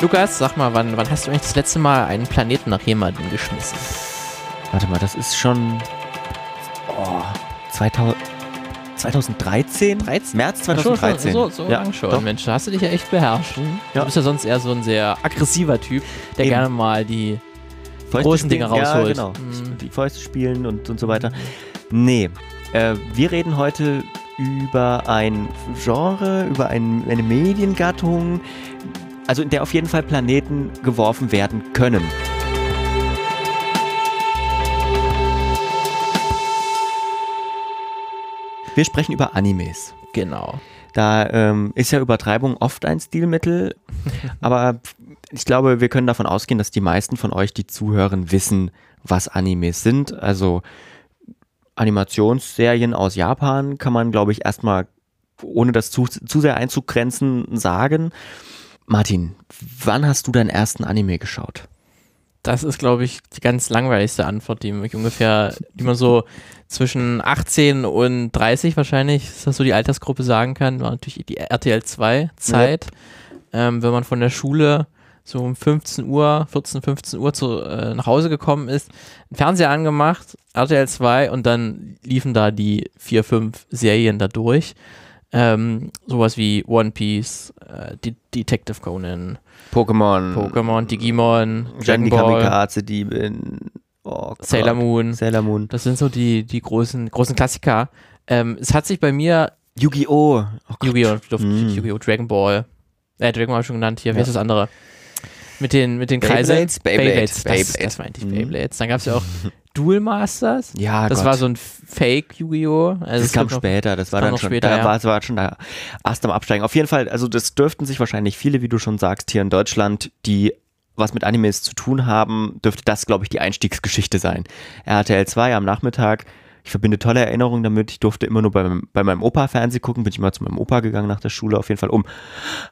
Lukas, sag mal, wann, wann hast du eigentlich das letzte Mal einen Planeten nach jemandem geschmissen? Warte mal, das ist schon oh, 2000, 2013? 13? März 2013. Schon, so so ja, lang schon. doch. Mensch, da hast du dich ja echt beherrscht. Ja. Du bist ja sonst eher so ein sehr aggressiver Typ, der Eben. gerne mal die Fäuste großen spielen, Dinge rausholt. Ja, genau. Mhm. Die Fäuste spielen und, und so weiter. Nee, äh, wir reden heute über ein Genre, über ein, eine Mediengattung, also in der auf jeden Fall Planeten geworfen werden können. Wir sprechen über Animes. Genau. Da ähm, ist ja Übertreibung oft ein Stilmittel, aber ich glaube, wir können davon ausgehen, dass die meisten von euch, die zuhören, wissen, was Animes sind. Also Animationsserien aus Japan kann man, glaube ich, erstmal, ohne das zu, zu sehr einzugrenzen, sagen. Martin, wann hast du deinen ersten Anime geschaut? Das ist, glaube ich, die ganz langweiligste Antwort, die ich ungefähr, die man so zwischen 18 und 30 wahrscheinlich, ist das so die Altersgruppe sagen kann, war natürlich die RTL 2 Zeit. Ähm, wenn man von der Schule so um 15 Uhr, 14, 15 Uhr zu, äh, nach Hause gekommen ist, einen Fernseher angemacht, RTL 2 und dann liefen da die vier, fünf Serien da durch. Ähm, sowas wie One Piece, äh, De Detective Conan, Pokémon, Pokémon, Digimon, Dragon Jenny Ball, Kamikaze, Diebin, oh. Sailor Moon. Sailor Moon. Das sind so die, die großen, großen Klassiker. Ähm, es hat sich bei mir Yu-Gi-Oh! Oh. Yu-Gi-Oh! Mm. Yu-Gi-Oh! Dragon Ball. Äh, Dragon Ball habe ich schon genannt. Hier, Ja. ist das andere? Mit den, mit den Kreisen. Beyblades? Beyblades. Das, Beyblade. das meinte ich, Mhm. Beyblades. Dann gab es ja auch Duel Masters. Ja, Das Gott. war so ein Fake Yu-Gi-Oh! Also das kam noch- später, das war dann schon, später, da ja. war, es war schon da Ast am Absteigen. Auf jeden Fall, also das dürften sich wahrscheinlich viele, wie du schon sagst, hier in Deutschland, die was mit Animes zu tun haben, dürfte das, glaube ich, die Einstiegsgeschichte sein. RTL 2 am Nachmittag, ich verbinde tolle Erinnerungen damit, ich durfte immer nur bei, meinem- bei meinem Opa Fernsehen gucken, bin ich mal zu meinem Opa gegangen nach der Schule, auf jeden Fall, um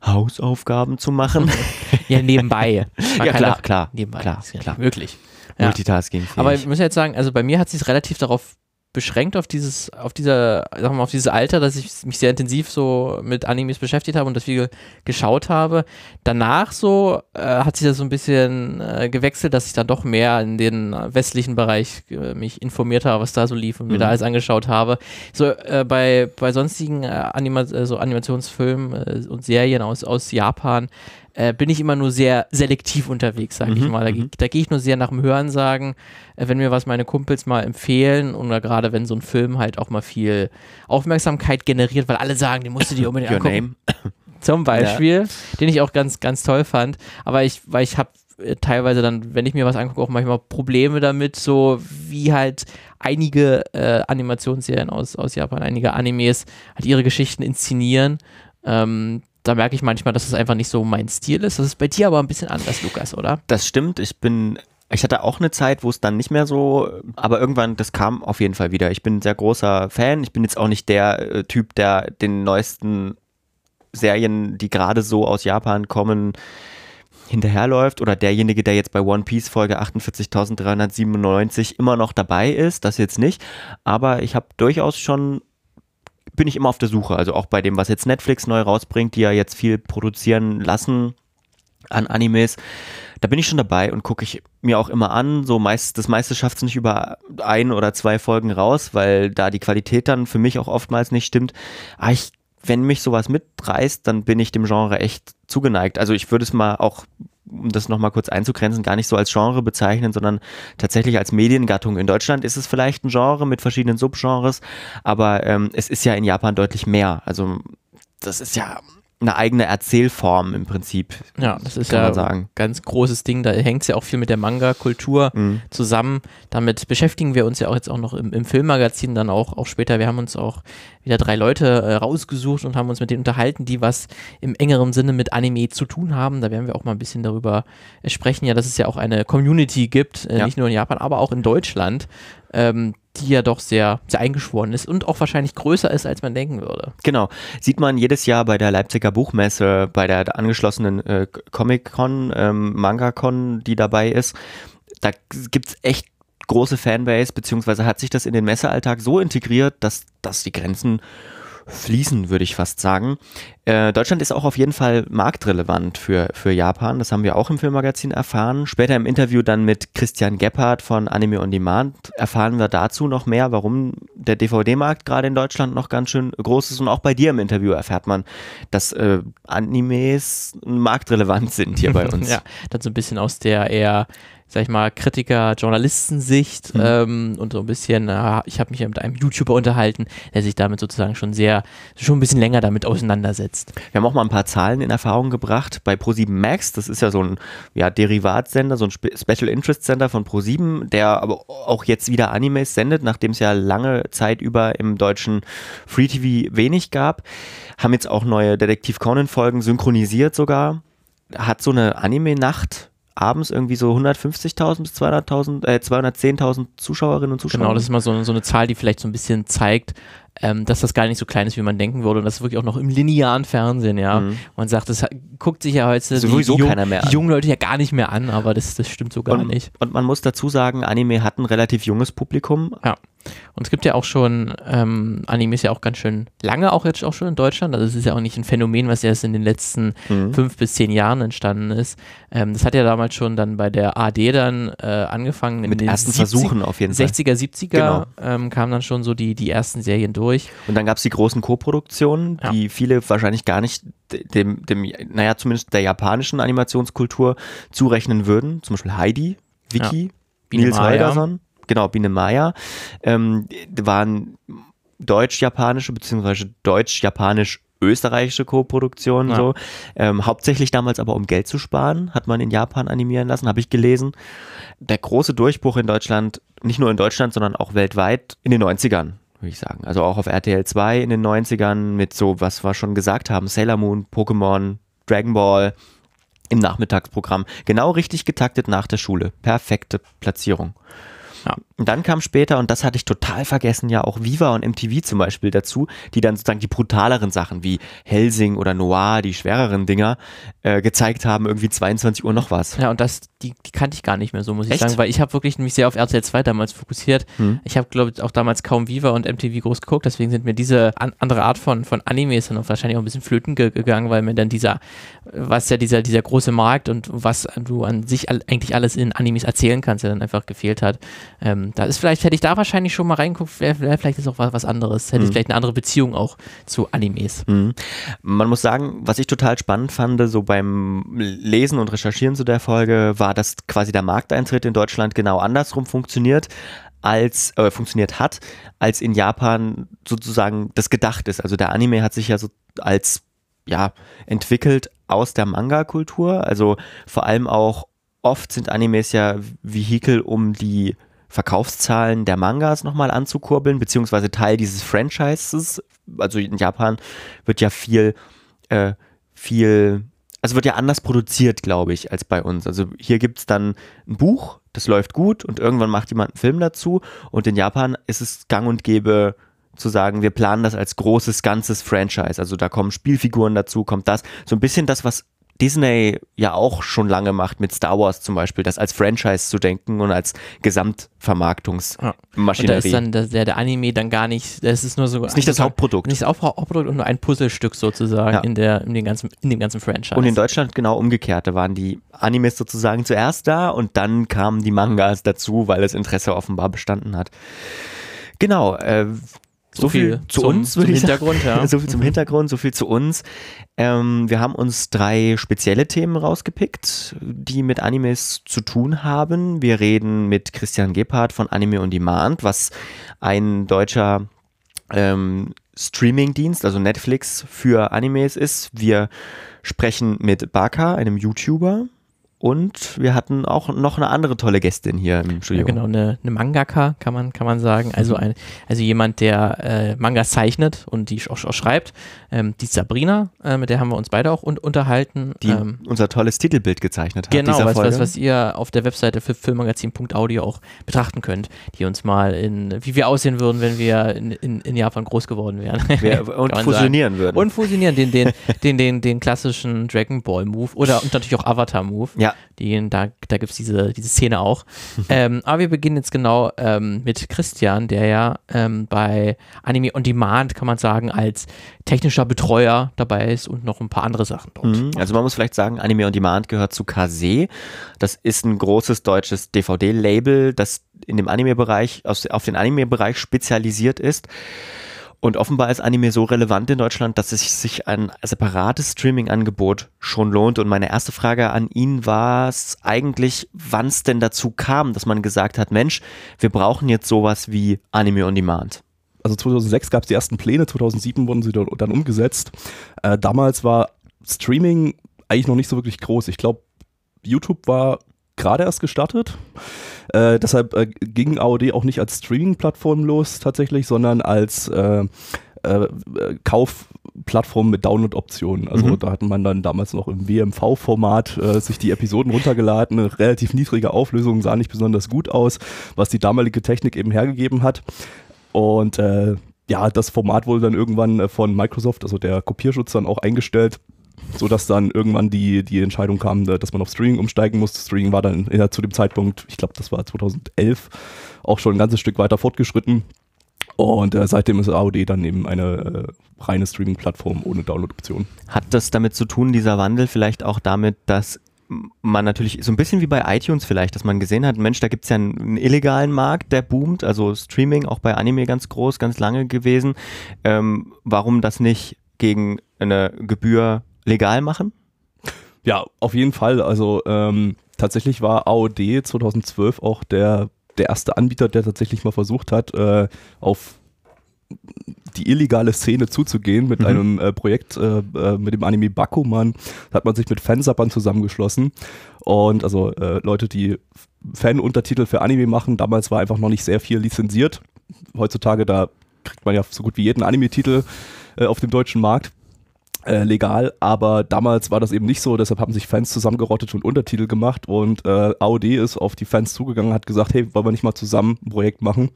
Hausaufgaben zu machen. Ja, nebenbei. Man Ja, klar, klar, Nebenbei. klar, klar. Möglich. Ja. Multitasking. Aber ich muss jetzt sagen, also bei mir hat sich relativ darauf beschränkt auf dieses, auf dieser, wir mal, auf dieses Alter, dass ich mich sehr intensiv so mit Animes beschäftigt habe und das viel geschaut habe. Danach so äh, hat sich das so ein bisschen äh, gewechselt, dass ich dann doch mehr in den westlichen Bereich äh, mich informiert habe, was da so lief und mir Mhm. da alles angeschaut habe. So äh, bei, bei sonstigen äh, Anima äh, so Animationsfilmen und Serien aus, aus Japan äh, bin ich immer nur sehr selektiv unterwegs, sage ich Mhm, mal. Da, mhm. da gehe ich nur sehr nach dem Hören sagen, äh, wenn mir was meine Kumpels mal empfehlen oder gerade wenn so ein Film halt auch mal viel Aufmerksamkeit generiert, weil alle sagen, den musst du dir unbedingt Your angucken. name. Zum Beispiel, den ich auch ganz, ganz toll fand. Aber ich, weil ich habe äh, teilweise dann, wenn ich mir was angucke, auch manchmal Probleme damit, so wie halt einige äh, Animationsserien aus, aus Japan, einige Animes halt ihre Geschichten inszenieren. Ähm, da merke ich manchmal, dass es einfach nicht so mein Stil ist. Das ist bei dir aber ein bisschen anders, Lukas, oder? Das stimmt. Ich bin, ich hatte auch eine Zeit, wo es dann nicht mehr so, aber irgendwann, das kam auf jeden Fall wieder. Ich bin ein sehr großer Fan. Ich bin jetzt auch nicht der äh, Typ, der den neuesten Serien, die gerade so aus Japan kommen, hinterherläuft oder derjenige, der jetzt bei One Piece Folge 48.397 immer noch dabei ist, das jetzt nicht. Aber ich habe durchaus schon bin ich immer auf der Suche. Also auch bei dem, was jetzt Netflix neu rausbringt, die ja jetzt viel produzieren lassen an Animes. Da bin ich schon dabei und gucke ich mir auch immer an. So meist, das meiste schafft es nicht über ein oder zwei Folgen raus, weil da die Qualität dann für mich auch oftmals nicht stimmt. Aber ich, wenn mich sowas mitreißt, dann bin ich dem Genre echt zugeneigt. Also ich würde es mal auch, um das nochmal kurz einzugrenzen, gar nicht so als Genre bezeichnen, sondern tatsächlich als Mediengattung. In Deutschland ist es vielleicht ein Genre mit verschiedenen Subgenres, aber ähm, es ist ja in Japan deutlich mehr. Also das ist ja eine eigene Erzählform im Prinzip. Ja, das ist ja ein ganz großes Ding. Da hängt es ja auch viel mit der Manga-Kultur Mhm. zusammen. Damit beschäftigen wir uns ja auch jetzt auch noch im, im Filmmagazin dann auch, auch später. Wir haben uns auch wieder drei Leute äh, rausgesucht und haben uns mit denen unterhalten, die was im engeren Sinne mit Anime zu tun haben. Da werden wir auch mal ein bisschen darüber sprechen, ja, dass es ja auch eine Community gibt, äh, Ja. nicht nur in Japan, aber auch in Deutschland, ähm, die ja doch sehr, sehr eingeschworen ist und auch wahrscheinlich größer ist, als man denken würde. Genau. Sieht man jedes Jahr bei der Leipziger Buchmesse, bei der angeschlossenen äh, Comic-Con, ähm, Manga-Con, die dabei ist. Da gibt's echt große Fanbase, beziehungsweise hat sich das in den Messealltag so integriert, dass, dass die Grenzen fließen, würde ich fast sagen. Äh, Deutschland ist auch auf jeden Fall marktrelevant für, für Japan. Das haben wir auch im Filmmagazin erfahren. Später im Interview dann mit Christian Gebhardt von Anime on Demand erfahren wir dazu noch mehr, warum der DVD-Markt gerade in Deutschland noch ganz schön groß ist. Und auch bei dir im Interview erfährt man, dass äh, Animes marktrelevant sind hier bei uns. ja, dann so ein bisschen aus der eher sag ich mal, Kritiker, Journalistensicht mhm. ähm, und so ein bisschen, äh, ich habe mich ja mit einem YouTuber unterhalten, der sich damit sozusagen schon sehr, schon ein bisschen länger damit auseinandersetzt. Wir haben auch mal ein paar Zahlen in Erfahrung gebracht bei Pro7 Max, das ist ja so ein ja, Derivatsender, so ein Spe Special Interest Sender von Pro7, der aber auch jetzt wieder Animes sendet, nachdem es ja lange Zeit über im deutschen Free TV wenig gab, haben jetzt auch neue Detektiv Conan Folgen synchronisiert sogar, hat so eine Anime-Nacht abends irgendwie so 150.000 bis 200.000, äh, 210.000 Zuschauerinnen und Zuschauer. Genau, das ist mal so, so eine Zahl, die vielleicht so ein bisschen zeigt, ähm, dass das gar nicht so klein ist, wie man denken würde und das ist wirklich auch noch im linearen Fernsehen, ja. Mhm. Man sagt, das guckt sich ja heute die, jung, die jungen Leute ja gar nicht mehr an, aber das, das stimmt so gar und, nicht. Und man muss dazu sagen, Anime hat ein relativ junges Publikum. Ja. Und es gibt ja auch schon ähm, Animes ja auch ganz schön lange, auch jetzt auch schon in Deutschland. Also es ist ja auch nicht ein Phänomen, was erst in den letzten mhm. fünf bis zehn Jahren entstanden ist. Ähm, das hat ja damals schon dann bei der AD dann äh, angefangen. Mit ersten 70, Versuchen auf jeden Fall. 60er, 70er genau. ähm, kamen dann schon so die, die ersten Serien durch. Und dann gab es die großen Co-Produktionen, ja. die viele wahrscheinlich gar nicht dem, dem, naja, zumindest der japanischen Animationskultur zurechnen würden. Zum Beispiel Heidi, Vicky, ja. Nils Holgersson genau, Biene Maya, ähm, waren deutsch-japanische beziehungsweise deutsch-japanisch österreichische Co-Produktionen ja. so. Ähm, hauptsächlich damals aber um Geld zu sparen, hat man in Japan animieren lassen, habe ich gelesen. Der große Durchbruch in Deutschland, nicht nur in Deutschland, sondern auch weltweit in den 90ern, würde ich sagen. Also auch auf RTL 2 in den 90ern mit so, was wir schon gesagt haben, Sailor Moon, Pokémon, Dragon Ball im Nachmittagsprogramm. Genau richtig getaktet nach der Schule. Perfekte Platzierung. Ja. Und dann kam später, und das hatte ich total vergessen, ja auch Viva und MTV zum Beispiel dazu, die dann sozusagen die brutaleren Sachen wie Helsing oder Noir, die schwereren Dinger, äh, gezeigt haben, irgendwie 22 Uhr noch was. Ja, und das, die, die kannte ich gar nicht mehr so, muss ich Echt? sagen, weil ich habe wirklich mich sehr auf RTL 2 damals fokussiert. Hm. Ich habe, glaube ich, auch damals kaum Viva und MTV groß geguckt, deswegen sind mir diese an, andere Art von, von Animes dann auch wahrscheinlich auch ein bisschen flöten ge gegangen, weil mir dann dieser, was ja dieser, dieser große Markt und was du an sich all, eigentlich alles in Animes erzählen kannst, ja dann einfach gefehlt hat. Ähm, da ist vielleicht, hätte ich da wahrscheinlich schon mal reingeguckt, wäre wär vielleicht ist auch was, was anderes. Hätte mhm. ich vielleicht eine andere Beziehung auch zu Animes. Mhm. Man muss sagen, was ich total spannend fand, so beim Lesen und Recherchieren zu der Folge, war, dass quasi der Markteintritt in Deutschland genau andersrum funktioniert als äh, funktioniert hat, als in Japan sozusagen das gedacht ist. Also der Anime hat sich ja so als ja entwickelt aus der Manga-Kultur. Also vor allem auch oft sind Animes ja Vehikel, um die Verkaufszahlen der Mangas nochmal anzukurbeln, beziehungsweise Teil dieses Franchises. Also in Japan wird ja viel, äh, viel, also wird ja anders produziert, glaube ich, als bei uns. Also hier gibt es dann ein Buch, das läuft gut und irgendwann macht jemand einen Film dazu und in Japan ist es gang und gäbe zu sagen, wir planen das als großes, ganzes Franchise. Also da kommen Spielfiguren dazu, kommt das. So ein bisschen das, was Disney ja auch schon lange macht mit Star Wars zum Beispiel, das als Franchise zu denken und als Gesamtvermarktungsmaschinerie. Ja. da ist dann der, der, Anime dann gar nicht, das ist nur so. Ist nicht das Hauptprodukt. Nicht das Hauptprodukt und nur ein Puzzlestück sozusagen ja. in, der, in, den ganzen, in dem ganzen Franchise. Und in Deutschland genau umgekehrt, da waren die Animes sozusagen zuerst da und dann kamen die Mangas dazu, weil das Interesse offenbar bestanden hat. Genau, äh, so, viel, zu zum, uns, würde ich Hintergrund, sagen. Ja. so viel zum Hintergrund, so viel zu uns. Ähm, wir haben uns drei spezielle Themen rausgepickt, die mit Animes zu tun haben. Wir reden mit Christian Gebhardt von Anime on Demand, was ein deutscher ähm, Streaming-Dienst, also Netflix für Animes ist. Wir sprechen mit Baka, einem YouTuber, und wir hatten auch noch eine andere tolle Gästin hier im Studio. Ja, genau, eine, eine Mangaka, kann man, kann man sagen. Also, mhm. ein, also jemand, der äh, Mangas zeichnet und die auch, auch schreibt. Ähm, die Sabrina, äh, mit der haben wir uns beide auch un unterhalten. Die ähm, unser tolles Titelbild gezeichnet hat. Genau, was, was, was ihr auf der Webseite für filmmagazin.audio auch betrachten könnt, die uns mal in, wie wir aussehen würden, wenn wir in, in, in Japan groß geworden wären. Wir, und fusionieren sagen. würden. Und fusionieren, den, den, den, den, den klassischen Dragon Ball Move oder und natürlich auch Avatar Move. Ja, Ja. Die, da da gibt es diese, diese Szene auch. ähm, aber wir beginnen jetzt genau ähm, mit Christian, der ja ähm, bei Anime on Demand, kann man sagen, als technischer Betreuer dabei ist und noch ein paar andere Sachen dort. Mhm. Also man muss vielleicht sagen, Anime on Demand gehört zu Kase. Das ist ein großes deutsches DVD-Label, das in dem Anime-Bereich, auf den Anime-Bereich spezialisiert ist. Und offenbar ist Anime so relevant in Deutschland, dass es sich ein separates Streaming-Angebot schon lohnt. Und meine erste Frage an ihn war es eigentlich, wann es denn dazu kam, dass man gesagt hat, Mensch, wir brauchen jetzt sowas wie Anime on Demand. Also 2006 gab es die ersten Pläne, 2007 wurden sie dann umgesetzt. Äh, damals war Streaming eigentlich noch nicht so wirklich groß. Ich glaube, YouTube war gerade erst gestartet. Äh, deshalb äh, ging AOD auch nicht als Streaming-Plattform los tatsächlich, sondern als äh, äh Kaufplattform mit Download-Optionen. Also mhm. da hat man dann damals noch im WMV-Format äh, sich die Episoden runtergeladen. Eine relativ niedrige Auflösung, sah nicht besonders gut aus, was die damalige Technik eben hergegeben hat. Und äh, ja, das Format wurde dann irgendwann von Microsoft, also der Kopierschutz, dann auch eingestellt so dass dann irgendwann die, die Entscheidung kam, dass man auf Streaming umsteigen muss. Streaming war dann ja, zu dem Zeitpunkt, ich glaube, das war 2011, auch schon ein ganzes Stück weiter fortgeschritten. Und äh, seitdem ist AOD dann eben eine äh, reine Streaming-Plattform ohne Download-Option. Hat das damit zu tun, dieser Wandel vielleicht auch damit, dass man natürlich so ein bisschen wie bei iTunes vielleicht, dass man gesehen hat, Mensch, da gibt es ja einen, einen, illegalen Markt, der boomt, also Streaming auch bei Anime ganz groß, ganz lange gewesen. Ähm, warum das nicht gegen eine Gebühr legal machen? Ja, auf jeden Fall. Also ähm, tatsächlich war AOD 2012 auch der, der erste Anbieter, der tatsächlich mal versucht hat, äh, auf die illegale Szene zuzugehen mit mhm. einem äh, Projekt äh, äh mit dem Anime Bakuman. Da hat man sich mit Fansappern zusammengeschlossen und also äh, Leute, die Fan-Untertitel für Anime machen. Damals war einfach noch nicht sehr viel lizenziert. Heutzutage da kriegt man ja so gut wie jeden Anime-Titel äh, auf dem deutschen Markt äh, legal, aber damals war das eben nicht so, deshalb haben sich Fans zusammengerottet und Untertitel gemacht und äh, AOD ist auf die Fans zugegangen, hat gesagt, hey, wollen wir nicht mal zusammen ein Projekt machen?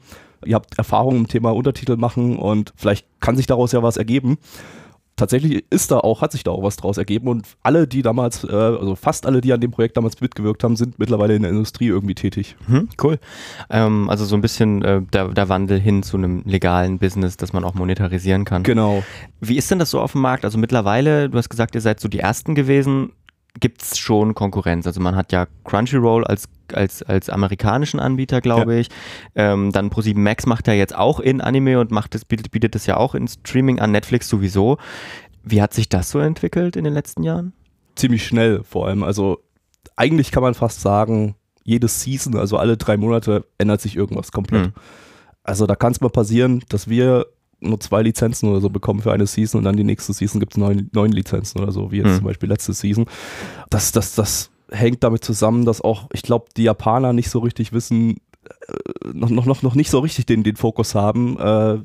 Ihr habt Erfahrung im Thema Untertitel machen und vielleicht kann sich daraus ja was ergeben tatsächlich ist da auch, hat sich da auch was draus ergeben und alle, die damals, äh, also fast alle, die an dem Projekt damals mitgewirkt haben, sind mittlerweile in der Industrie irgendwie tätig. Hm, cool. Ähm, also so ein bisschen äh, der, der, Wandel hin zu einem legalen Business, das man auch monetarisieren kann. Genau. Wie ist denn das so auf dem Markt? Also mittlerweile, du hast gesagt, ihr seid so die Ersten gewesen gibt es schon Konkurrenz. Also man hat ja Crunchyroll als, als, als amerikanischen Anbieter, glaube ja. ich. Ähm, dann Pro7 Max macht ja jetzt auch in Anime und macht das, bietet, bietet das ja auch in Streaming an, Netflix sowieso. Wie hat sich das so entwickelt in den letzten Jahren? Ziemlich schnell vor allem. Also eigentlich kann man fast sagen, jede Season, also alle drei Monate, ändert sich irgendwas komplett. Mhm. Also da kann es mal passieren, dass wir nur zwei Lizenzen oder so bekommen für eine Season und dann die nächste Season gibt es neun, neun Lizenzen oder so, wie jetzt mhm. zum Beispiel letzte Season. Das, das, das hängt damit zusammen, dass auch, ich glaube, die Japaner nicht so richtig wissen, äh, noch, noch, noch, noch nicht so richtig den, den Fokus haben, äh,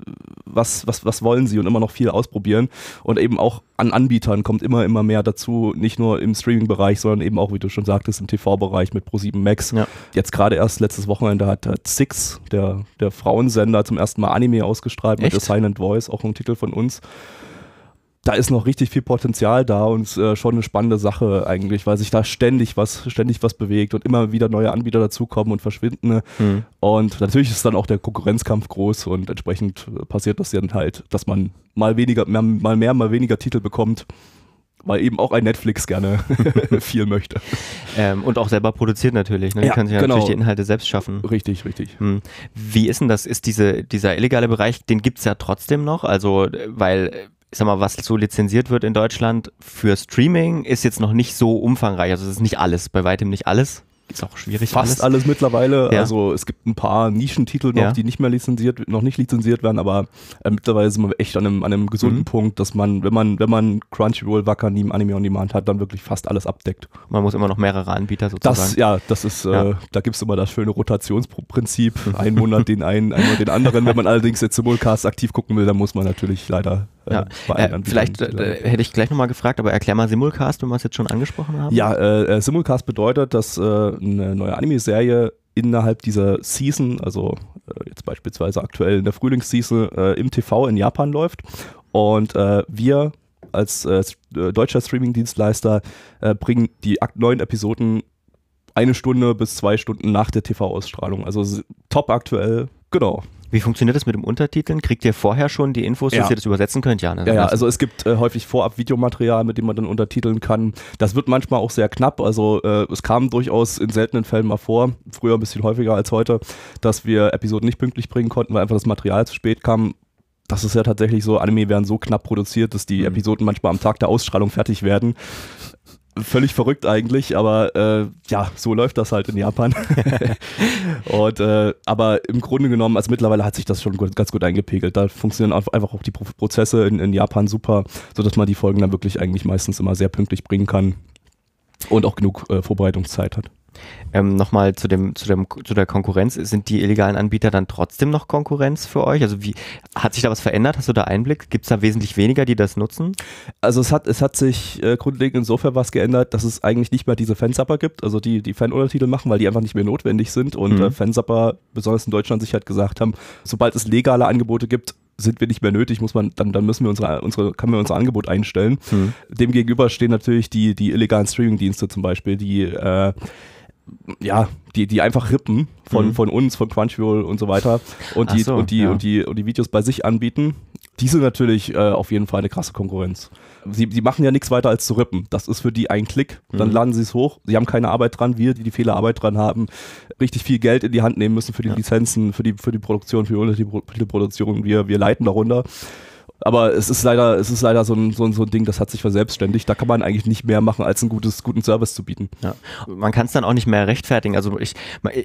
was, was, was wollen sie und immer noch viel ausprobieren. Und eben auch an Anbietern kommt immer, immer mehr dazu, nicht nur im Streaming-Bereich, sondern eben auch, wie du schon sagtest, im TV-Bereich mit Pro7 Max. Ja. Jetzt gerade erst letztes Wochenende hat, hat Six, der, der Frauensender, zum ersten Mal Anime ausgestrahlt Echt? mit The Silent Voice, auch ein Titel von uns da ist noch richtig viel Potenzial da und äh, schon eine spannende Sache eigentlich, weil sich da ständig was, ständig was bewegt und immer wieder neue Anbieter dazukommen und verschwinden. Mhm. Und natürlich ist dann auch der Konkurrenzkampf groß und entsprechend äh, passiert das dann halt, dass man mal weniger, mehr, mal mehr, mal weniger Titel bekommt weil eben auch ein Netflix gerne viel möchte. Ähm, und auch selber produziert natürlich. Ne? Die ja, können sich ja genau. natürlich die Inhalte selbst schaffen. Richtig, richtig. Hm. Wie ist denn das? Ist diese, dieser illegale Bereich, den gibt es ja trotzdem noch? Also, weil ich sag mal, was so lizenziert wird in Deutschland für Streaming, ist jetzt noch nicht so umfangreich. Also es ist nicht alles, bei weitem nicht alles ist auch schwierig. Fast alles, alles mittlerweile. Ja. Also es gibt ein paar Nischentitel noch, ja. die nicht mehr lizenziert, noch nicht lizenziert werden, aber äh, mittlerweile sind wir echt an einem, an einem gesunden mhm. Punkt, dass man, wenn man, wenn man Crunchyroll, Wakanim, Anime on Demand hat, dann wirklich fast alles abdeckt. Man muss immer noch mehrere Anbieter sozusagen. Das, ja, das ist, ja. Äh, da gibt es immer das schöne Rotationsprinzip. Einen Monat den einen, einmal den anderen. Wenn man allerdings jetzt Simulcast aktiv gucken will, dann muss man natürlich leider äh, ja. Äh, vielleicht äh, hätte ich gleich nochmal gefragt, aber erklär mal Simulcast, wenn wir es jetzt schon angesprochen haben. Ja, äh, Simulcast bedeutet, dass eine neue Anime-Serie innerhalb dieser Season, also äh, jetzt beispielsweise aktuell in der Frühlingsseason, äh, im TV in Japan läuft. Und äh, wir als äh, äh, deutscher Streaming-Dienstleister äh, bringen die neuen Episoden eine Stunde bis zwei Stunden nach der TV-Ausstrahlung. Also top aktuell, genau. Wie funktioniert das mit dem Untertiteln? Kriegt ihr vorher schon die Infos, dass Ja. ihr das übersetzen könnt? Ja, ne? Ja, ja, also es gibt äh, häufig vorab Videomaterial, mit dem man dann untertiteln kann. Das wird manchmal auch sehr knapp. Also äh, es kam durchaus in seltenen Fällen mal vor, früher ein bisschen häufiger als heute, dass wir Episoden nicht pünktlich bringen konnten, weil einfach das Material zu spät kam. Das ist ja tatsächlich so, Anime werden so knapp produziert, dass die Mhm. Episoden manchmal am Tag der Ausstrahlung fertig werden. Völlig verrückt eigentlich, aber äh, ja, so läuft das halt in Japan. Und äh, aber im Grunde genommen, also mittlerweile hat sich das schon gut, ganz gut eingepegelt. Da funktionieren einfach auch die Pro Prozesse in, in Japan super, sodass man die Folgen dann wirklich eigentlich meistens immer sehr pünktlich bringen kann und auch genug äh, Vorbereitungszeit hat. Ähm, Nochmal zu, dem, zu, dem, zu der Konkurrenz. Sind die illegalen Anbieter dann trotzdem noch Konkurrenz für euch? Also wie hat sich da was verändert? Hast du da Einblick? Gibt es da wesentlich weniger, die das nutzen? Also es hat, es hat sich äh, grundlegend insofern was geändert, dass es eigentlich nicht mehr diese Fansapper gibt, also die die Fanuntertitel machen, weil die einfach nicht mehr notwendig sind und Mhm. äh, Fansapper, besonders in Deutschland, sich halt gesagt haben, sobald es legale Angebote gibt, sind wir nicht mehr nötig, muss man, dann, dann müssen wir unsere, unsere, können wir unser Angebot einstellen. Hm. Dem gegenüber stehen natürlich die, die illegalen Streamingdienste zum Beispiel, die äh, ja, die, die einfach rippen von, Mhm. von uns, von Crunchyroll und so weiter und die, so, und, die, ja. und, die, und die Videos bei sich anbieten. Die sind natürlich äh, auf jeden Fall eine krasse Konkurrenz. Sie, sie machen ja nichts weiter als zu rippen. Das ist für die ein Klick, dann Mhm. laden sie es hoch. Sie haben keine Arbeit dran, wir, die die Fehlerarbeit dran haben, richtig viel Geld in die Hand nehmen müssen für die Ja. Lizenzen, für die, für die Produktion, für die Produktion. Wir, wir leiten darunter. Aber es ist leider, es ist leider so ein, so, ein, so ein Ding, das hat sich verselbstständigt. Da kann man eigentlich nicht mehr machen, als einen gutes, guten Service zu bieten. Ja. Man kann es dann auch nicht mehr rechtfertigen. Also ich,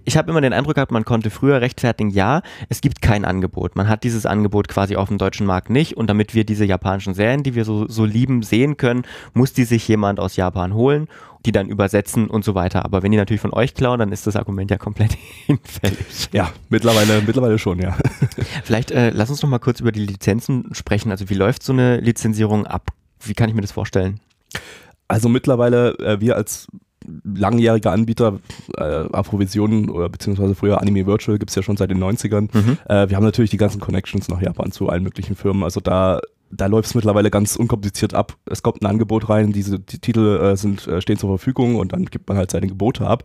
ich habe immer den Eindruck gehabt, man konnte früher rechtfertigen, ja, es gibt kein Angebot. Man hat dieses Angebot quasi auf dem deutschen Markt nicht und damit wir diese japanischen Serien, die wir so, so lieben, sehen können, muss die sich jemand aus Japan holen, die dann übersetzen und so weiter. Aber wenn die natürlich von euch klauen, dann ist das Argument ja komplett hinfällig. Ja, mittlerweile, mittlerweile schon, ja. Vielleicht äh, lass uns noch mal kurz über die Lizenzen sprechen. Also wie läuft so eine Lizenzierung ab? Wie kann ich mir das vorstellen? Also mittlerweile, äh, wir als langjähriger Anbieter, äh, Afrovision oder beziehungsweise früher Anime Virtual gibt es ja schon seit den 90ern. Mhm. Äh, wir haben natürlich die ganzen Connections nach Japan zu allen möglichen Firmen. Also da, da läuft es mittlerweile ganz unkompliziert ab. Es kommt ein Angebot rein, diese die Titel äh, sind, äh, stehen zur Verfügung und dann gibt man halt seine Gebote ab.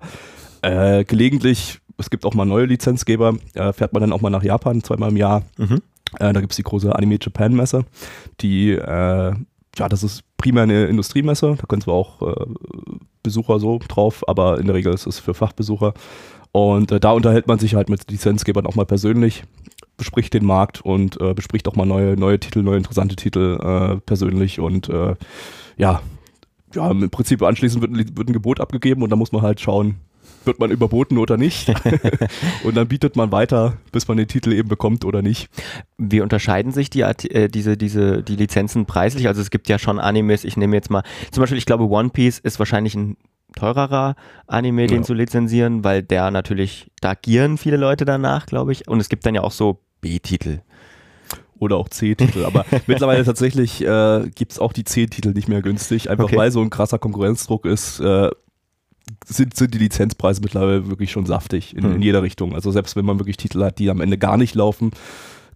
Äh, gelegentlich, es gibt auch mal neue Lizenzgeber, äh, fährt man dann auch mal nach Japan, zweimal im Jahr. Mhm. Äh, da gibt es die große Anime Japan Messe, die, äh, ja, das ist primär eine Industriemesse, da können zwar auch Besucher so drauf, aber in der Regel ist es für Fachbesucher. Und da unterhält man sich halt mit Lizenzgebern auch mal persönlich, bespricht den Markt und äh, bespricht auch mal neue, neue Titel, neue interessante Titel äh, persönlich und äh, ja, ja, im Prinzip anschließend wird, ein- wird ein Gebot abgegeben und da muss man halt schauen, wird man überboten oder nicht. und dann bietet man weiter, bis man den Titel eben bekommt oder nicht. Wie unterscheiden sich die, äh, diese, diese, die Lizenzen preislich? Also es gibt ja schon Animes, ich nehme jetzt mal, zum Beispiel, ich glaube, One Piece ist wahrscheinlich ein teurerer Anime, den Ja. zu lizenzieren, weil der natürlich, da gieren viele Leute danach, glaube ich. Und es gibt dann ja auch so B-Titel. Oder auch C-Titel. Aber mittlerweile tatsächlich äh, gibt es auch die C-Titel nicht mehr günstig, einfach Okay. weil so ein krasser Konkurrenzdruck ist. Äh, sind, sind die Lizenzpreise mittlerweile wirklich schon saftig in, Hm. in jeder Richtung. Also selbst wenn man wirklich Titel hat, die am Ende gar nicht laufen,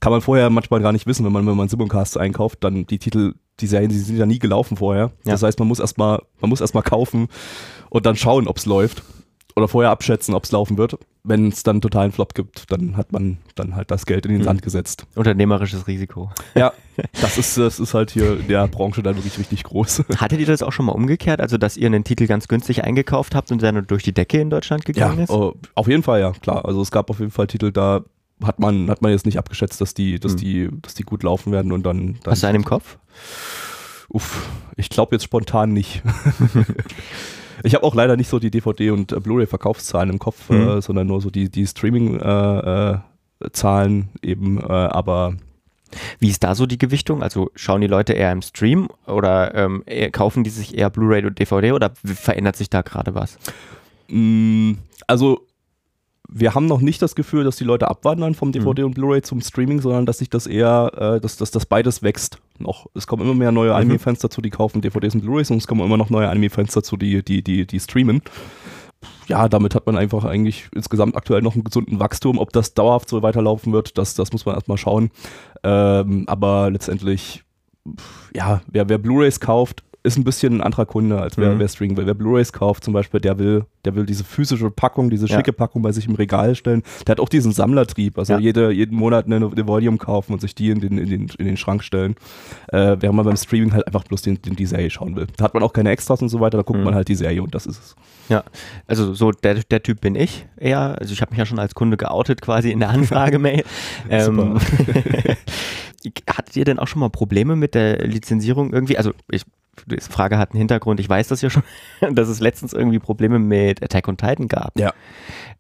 kann man vorher manchmal gar nicht wissen, wenn man, wenn man Simulcast einkauft, dann die Titel, die Serien, die sind ja nie gelaufen vorher. Ja. Das heißt, man muss erstmal, man muss erstmal kaufen und dann schauen, ob es läuft. Oder vorher abschätzen, ob es laufen wird. Wenn es dann totalen Flop gibt, dann hat man dann halt das Geld in den Hm. Sand gesetzt. Unternehmerisches Risiko. Ja, das ist, das ist halt hier in der Branche dann wirklich richtig groß. Hattet ihr das auch schon mal umgekehrt? Also, dass ihr einen Titel ganz günstig eingekauft habt und der dann durch die Decke in Deutschland gegangen ist? oh, auf jeden Fall, ja, klar. Also es gab auf jeden Fall Titel, da hat man, hat man jetzt nicht abgeschätzt, dass die, dass Hm. die, dass die gut laufen werden und dann. dann Hast du einen im Kopf? Uff, ich glaube jetzt spontan nicht. ich habe auch leider nicht so die DVD- und äh, Blu-ray-Verkaufszahlen im Kopf, Mhm. äh, sondern nur so die, die Streaming-Zahlen eben, äh, aber Wie ist da so die Gewichtung? Also schauen die Leute eher im Stream oder ähm, kaufen die sich eher Blu-ray und DVD oder verändert sich da gerade was? Mm, Also, wir haben noch nicht das Gefühl, dass die Leute abwandern Mhm. vom DVD und Blu-ray zum Streaming, sondern dass sich das eher, äh, dass, dass das beides wächst. Noch. Es kommen immer mehr neue Mhm. Anime-Fans dazu, die kaufen DVDs und Blu-rays und es kommen immer noch neue Anime-Fans dazu, die, die, die, die streamen. Ja, damit hat man einfach eigentlich insgesamt aktuell noch einen gesunden Wachstum. Ob das dauerhaft so weiterlaufen wird, das, das muss man erstmal schauen. Ähm, aber letztendlich, ja, wer, wer Blu-rays kauft, ist ein bisschen ein anderer Kunde, als wer, Mhm. wer streamen will. Wer Blu-Rays kauft zum Beispiel, der will, der will diese physische Packung, diese Ja. schicke Packung bei sich im Regal stellen. Der hat auch diesen Sammlertrieb, also Ja. jede, jeden Monat eine, eine Volume kaufen und sich die in den, in den, in den Schrank stellen. Äh, während man beim Streaming halt einfach bloß den, den, die Serie schauen will. Da hat man auch keine Extras und so weiter, da guckt Mhm. man halt die Serie und das ist es. Ja, also so der, der Typ bin ich eher. Also ich habe mich ja schon als Kunde geoutet quasi in der Anfragemail. ähm, hattet ihr denn auch schon mal Probleme mit der Lizenzierung irgendwie? Also ich, die Frage hat einen Hintergrund, ich weiß das ja schon, dass es letztens irgendwie Probleme mit Attack on Titan gab. Ja.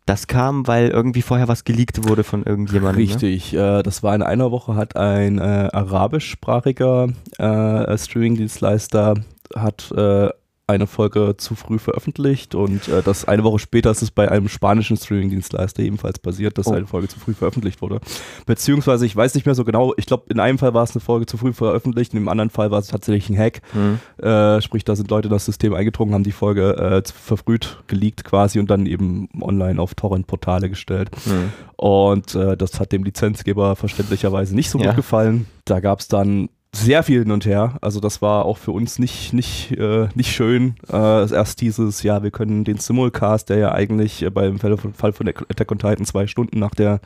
Das kam, weil irgendwie vorher was geleakt wurde von irgendjemandem. Ne? Richtig, äh, das war in einer Woche, hat ein äh, arabischsprachiger äh, Streaming-Dienstleister hat äh, eine Folge zu früh veröffentlicht und äh, das eine Woche später ist es bei einem spanischen Streaming-Dienstleister ebenfalls passiert, dass Oh. eine Folge zu früh veröffentlicht wurde. Beziehungsweise, ich weiß nicht mehr so genau, ich glaube, in einem Fall war es eine Folge zu früh veröffentlicht, in dem anderen Fall war es tatsächlich ein Hack. Hm. Äh, sprich, da sind Leute in das System eingedrungen, haben die Folge äh, verfrüht geleakt quasi und dann eben online auf Torrent-Portale gestellt. Hm. Und äh, das hat dem Lizenzgeber verständlicherweise nicht so Ja. gut gefallen. Da gab es dann sehr viel hin und her. Also das war auch für uns nicht, nicht, äh, nicht schön. Äh, erst dieses, ja, wir können den Simulcast, der ja eigentlich äh, beim Fall von, Attack on Titan zwei Stunden nach der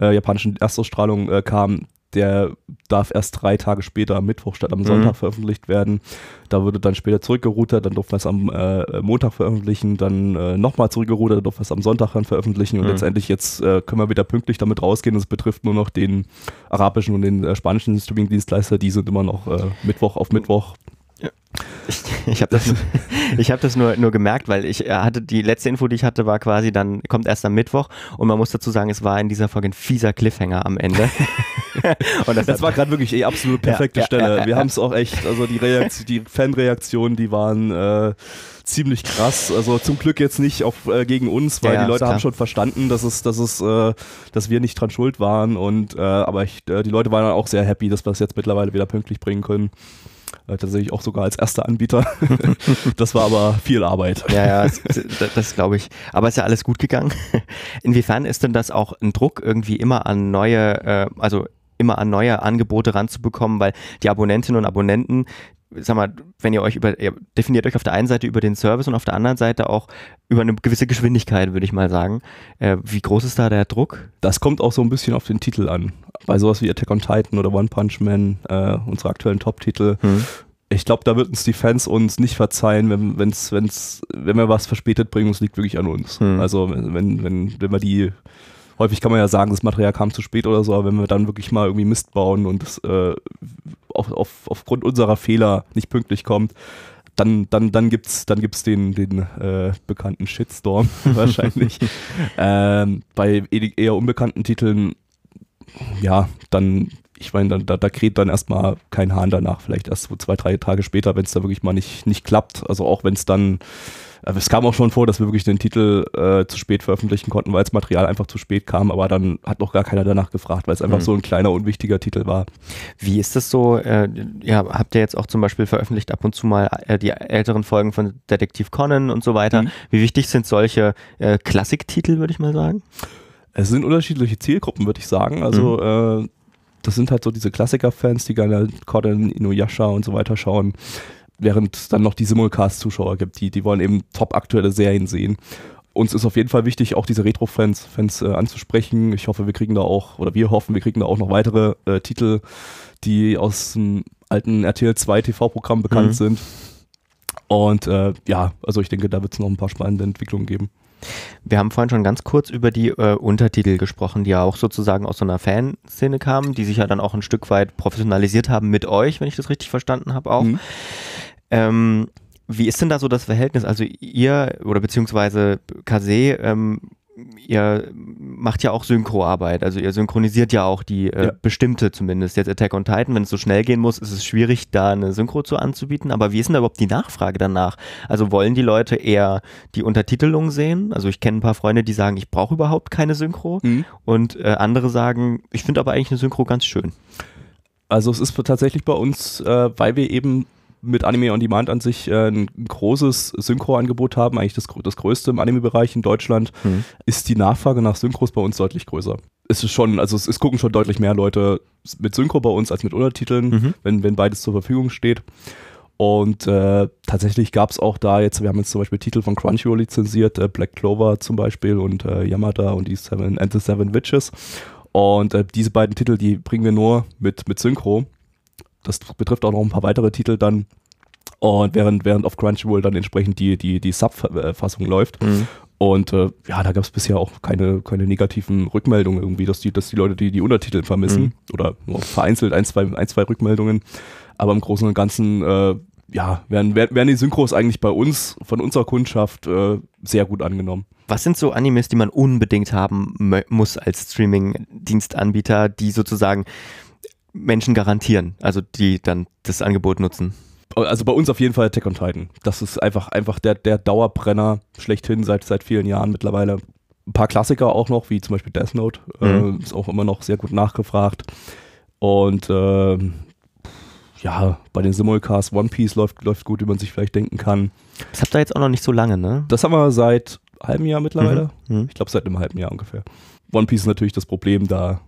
äh, japanischen Erstausstrahlung äh, kam, der darf erst drei Tage später am Mittwoch statt am Mhm. Sonntag veröffentlicht werden. Da wurde dann später zurückgeroutet, dann durften wir es am äh, Montag veröffentlichen, dann äh, nochmal zurückgeroutet, dann durften wir es am Sonntag dann veröffentlichen und Mhm. letztendlich jetzt äh, können wir wieder pünktlich damit rausgehen. Es betrifft nur noch den arabischen und den äh, spanischen Streaming-Dienstleister, die sind immer noch äh, Mittwoch auf Mittwoch. Ich, ich habe das, ich hab das nur, nur gemerkt, weil ich äh, hatte die letzte Info, die ich hatte, war quasi dann, kommt erst am Mittwoch und man muss dazu sagen, es war in dieser Folge ein fieser Cliffhanger am Ende. und das, Das war gerade wirklich eh absolut perfekte Ja, Stelle. ja, ja, wir haben es auch echt, also die, Reaktion, die Fanreaktionen, die waren äh, ziemlich krass. Also zum Glück jetzt nicht auf, äh, gegen uns, weil Ja, die Leute klar. haben schon verstanden, dass es, dass es, äh, dass wir nicht dran schuld waren. Und äh, aber ich, äh, die Leute waren dann auch sehr happy, dass wir es jetzt mittlerweile wieder pünktlich bringen können. Äh, tatsächlich auch sogar als erster Anbieter. das war aber viel Arbeit. ja, ja, das, das, glaube ich. Aber ist ja alles gut gegangen. Inwiefern ist denn das auch ein Druck, irgendwie immer an neue, äh, also immer an neue Angebote ranzubekommen, weil die Abonnentinnen und Abonnenten, sag mal, wenn ihr euch über, ihr definiert euch auf der einen Seite über den Service und auf der anderen Seite auch über eine gewisse Geschwindigkeit, würde ich mal sagen. Äh, wie groß ist da der Druck? Das kommt auch so ein bisschen auf den Titel an. Bei sowas wie Attack on Titan oder One Punch Man, äh, unsere aktuellen Top-Titel, Hm. ich glaube, da würden uns die Fans uns nicht verzeihen, wenn, wenn's, wenn's, wenn wir was verspätet bringen, es liegt wirklich an uns. Hm. Also wenn, wenn, wenn, wir die, häufig kann man ja sagen, das Material kam zu spät oder so, aber wenn wir dann wirklich mal irgendwie Mist bauen und es äh, auf, auf, aufgrund unserer Fehler nicht pünktlich kommt, dann, dann, dann gibt's, dann gibt's den, den äh, bekannten Shitstorm wahrscheinlich. ähm, bei eher unbekannten Titeln, ja, dann, ich meine, dann, da, da kräht dann erstmal kein Hahn danach, vielleicht erst so zwei, drei Tage später, wenn es da wirklich mal nicht, nicht klappt. Also auch wenn es dann, äh, es kam auch schon vor, dass wir wirklich den Titel äh, zu spät veröffentlichen konnten, weil das Material einfach zu spät kam, aber dann hat noch gar keiner danach gefragt, weil es einfach Mhm. so ein kleiner, unwichtiger Titel war. Wie ist das so? Äh, ja, habt ihr jetzt auch zum Beispiel veröffentlicht ab und zu mal äh, die älteren Folgen von Detektiv Conan und so weiter? Mhm. Wie wichtig sind solche äh, Klassiktitel, würde ich mal sagen? Es sind unterschiedliche Zielgruppen, würde ich sagen. Also äh, das sind halt so diese Klassiker-Fans, die gerne Conan, Inuyasha und so weiter schauen, während es dann noch die Simulcast-Zuschauer gibt, die, die wollen eben top aktuelle Serien sehen. Uns ist auf jeden Fall wichtig, auch diese Retro-Fans Fans, äh, anzusprechen. Ich hoffe, wir kriegen da auch, oder wir hoffen, wir kriegen da auch noch weitere äh, Titel, die aus dem alten RTL 2 TV-Programm bekannt Mhm. sind. Und äh, ja, also ich denke, da wird es noch ein paar spannende Entwicklungen geben. Wir haben vorhin schon ganz kurz über die äh, Untertitel gesprochen, die ja auch sozusagen aus so einer Fanszene kamen, die sich ja dann auch ein Stück weit professionalisiert haben mit euch, wenn ich das richtig verstanden habe auch. Mhm. Ähm, wie ist denn da so das Verhältnis? Also ihr oder beziehungsweise Kase, ähm, ihr macht ja auch Synchroarbeit, also ihr synchronisiert ja auch die äh, Ja. bestimmte zumindest. Jetzt Attack on Titan, wenn es so schnell gehen muss, ist es schwierig, da eine Synchro zu anzubieten. Aber wie ist denn da überhaupt die Nachfrage danach? Also wollen die Leute eher die Untertitelung sehen? Also ich kenne ein paar Freunde, die sagen, ich brauche überhaupt keine Synchro. Mhm. Und äh, andere sagen, ich finde aber eigentlich eine Synchro ganz schön. Also es ist tatsächlich bei uns, äh, weil wir eben mit Anime on Demand an sich äh, ein großes Synchro-Angebot haben, eigentlich das, das größte im Anime-Bereich in Deutschland, Mhm. ist die Nachfrage nach Synchros bei uns deutlich größer. Es ist schon, also es, es gucken schon deutlich mehr Leute mit Synchro bei uns als mit Untertiteln, Mhm. wenn, wenn beides zur Verfügung steht. Und äh, tatsächlich gab es auch da jetzt, wir haben jetzt zum Beispiel Titel von Crunchyroll lizenziert, äh, Black Clover zum Beispiel und äh, Yamada und die Seven and the Seven Witches. Und äh, diese beiden Titel, die bringen wir nur mit, mit Synchro. Das betrifft auch noch ein paar weitere Titel dann. Und während, während auf Crunchyroll dann entsprechend die, die, die Sub-Fassung läuft. Mhm. Und äh, ja, da gab es bisher auch keine, keine negativen Rückmeldungen irgendwie, dass die, dass die Leute die, die Untertitel vermissen. Mhm. Oder nur vereinzelt ein, zwei, ein, zwei Rückmeldungen. Aber im Großen und Ganzen äh, ja, werden, werden die Synchros eigentlich bei uns, von unserer Kundschaft, äh, sehr gut angenommen. Was sind so Animes, die man unbedingt haben muss als Streaming-Dienstanbieter, die sozusagen Menschen garantieren, also die dann das Angebot nutzen? Also bei uns auf jeden Fall Attack on Titan. Das ist einfach, einfach der, der Dauerbrenner schlechthin seit, seit vielen Jahren mittlerweile. Ein paar Klassiker auch noch, wie zum Beispiel Death Note, Mhm. äh, ist auch immer noch sehr gut nachgefragt. Und ähm, ja, bei den Simulcasts One Piece läuft, läuft gut, wie man sich vielleicht denken kann. Das habt ihr jetzt auch noch nicht so lange, ne? Das haben wir seit halbem Jahr mittlerweile. Mhm. Ich glaube, seit einem halben Jahr ungefähr. One Piece ist natürlich das Problem, da,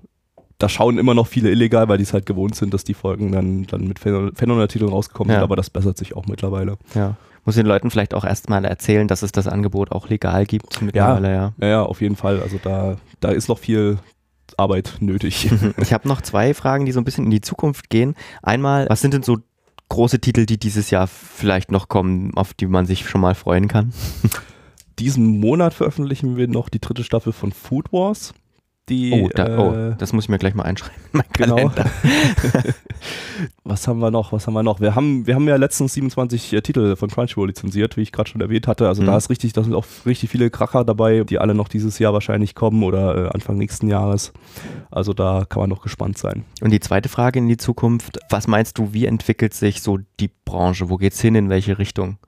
da schauen immer noch viele illegal, weil die es halt gewohnt sind, dass die Folgen dann, dann mit Fan- Fan-Titeln rausgekommen Ja. sind, aber das bessert sich auch mittlerweile. Ja. Muss den Leuten vielleicht auch erstmal erzählen, dass es das Angebot auch legal gibt mittlerweile, ja. Ja, ja, auf jeden Fall. Also da, da ist noch viel Arbeit nötig. Ich habe noch zwei Fragen, die so ein bisschen in die Zukunft gehen. Einmal, was sind denn so große Titel, die dieses Jahr vielleicht noch kommen, auf die man sich schon mal freuen kann? Diesen Monat veröffentlichen wir noch die dritte Staffel von Food Wars. Die, Oh, da, äh, oh das muss ich mir gleich mal einschreiben. in meinen Genau. Kalender. Was haben wir noch? Was haben wir noch? Wir haben, wir haben ja letztens 27 äh, Titel von Crunchyroll lizenziert, wie ich gerade schon erwähnt hatte. Also Mhm. da ist richtig, da sind auch richtig viele Kracher dabei, die alle noch dieses Jahr wahrscheinlich kommen oder äh, Anfang nächsten Jahres. Also da kann man noch gespannt sein. Und die zweite Frage in die Zukunft, was meinst du, wie entwickelt sich so die Branche? Wo geht's hin, in welche Richtung?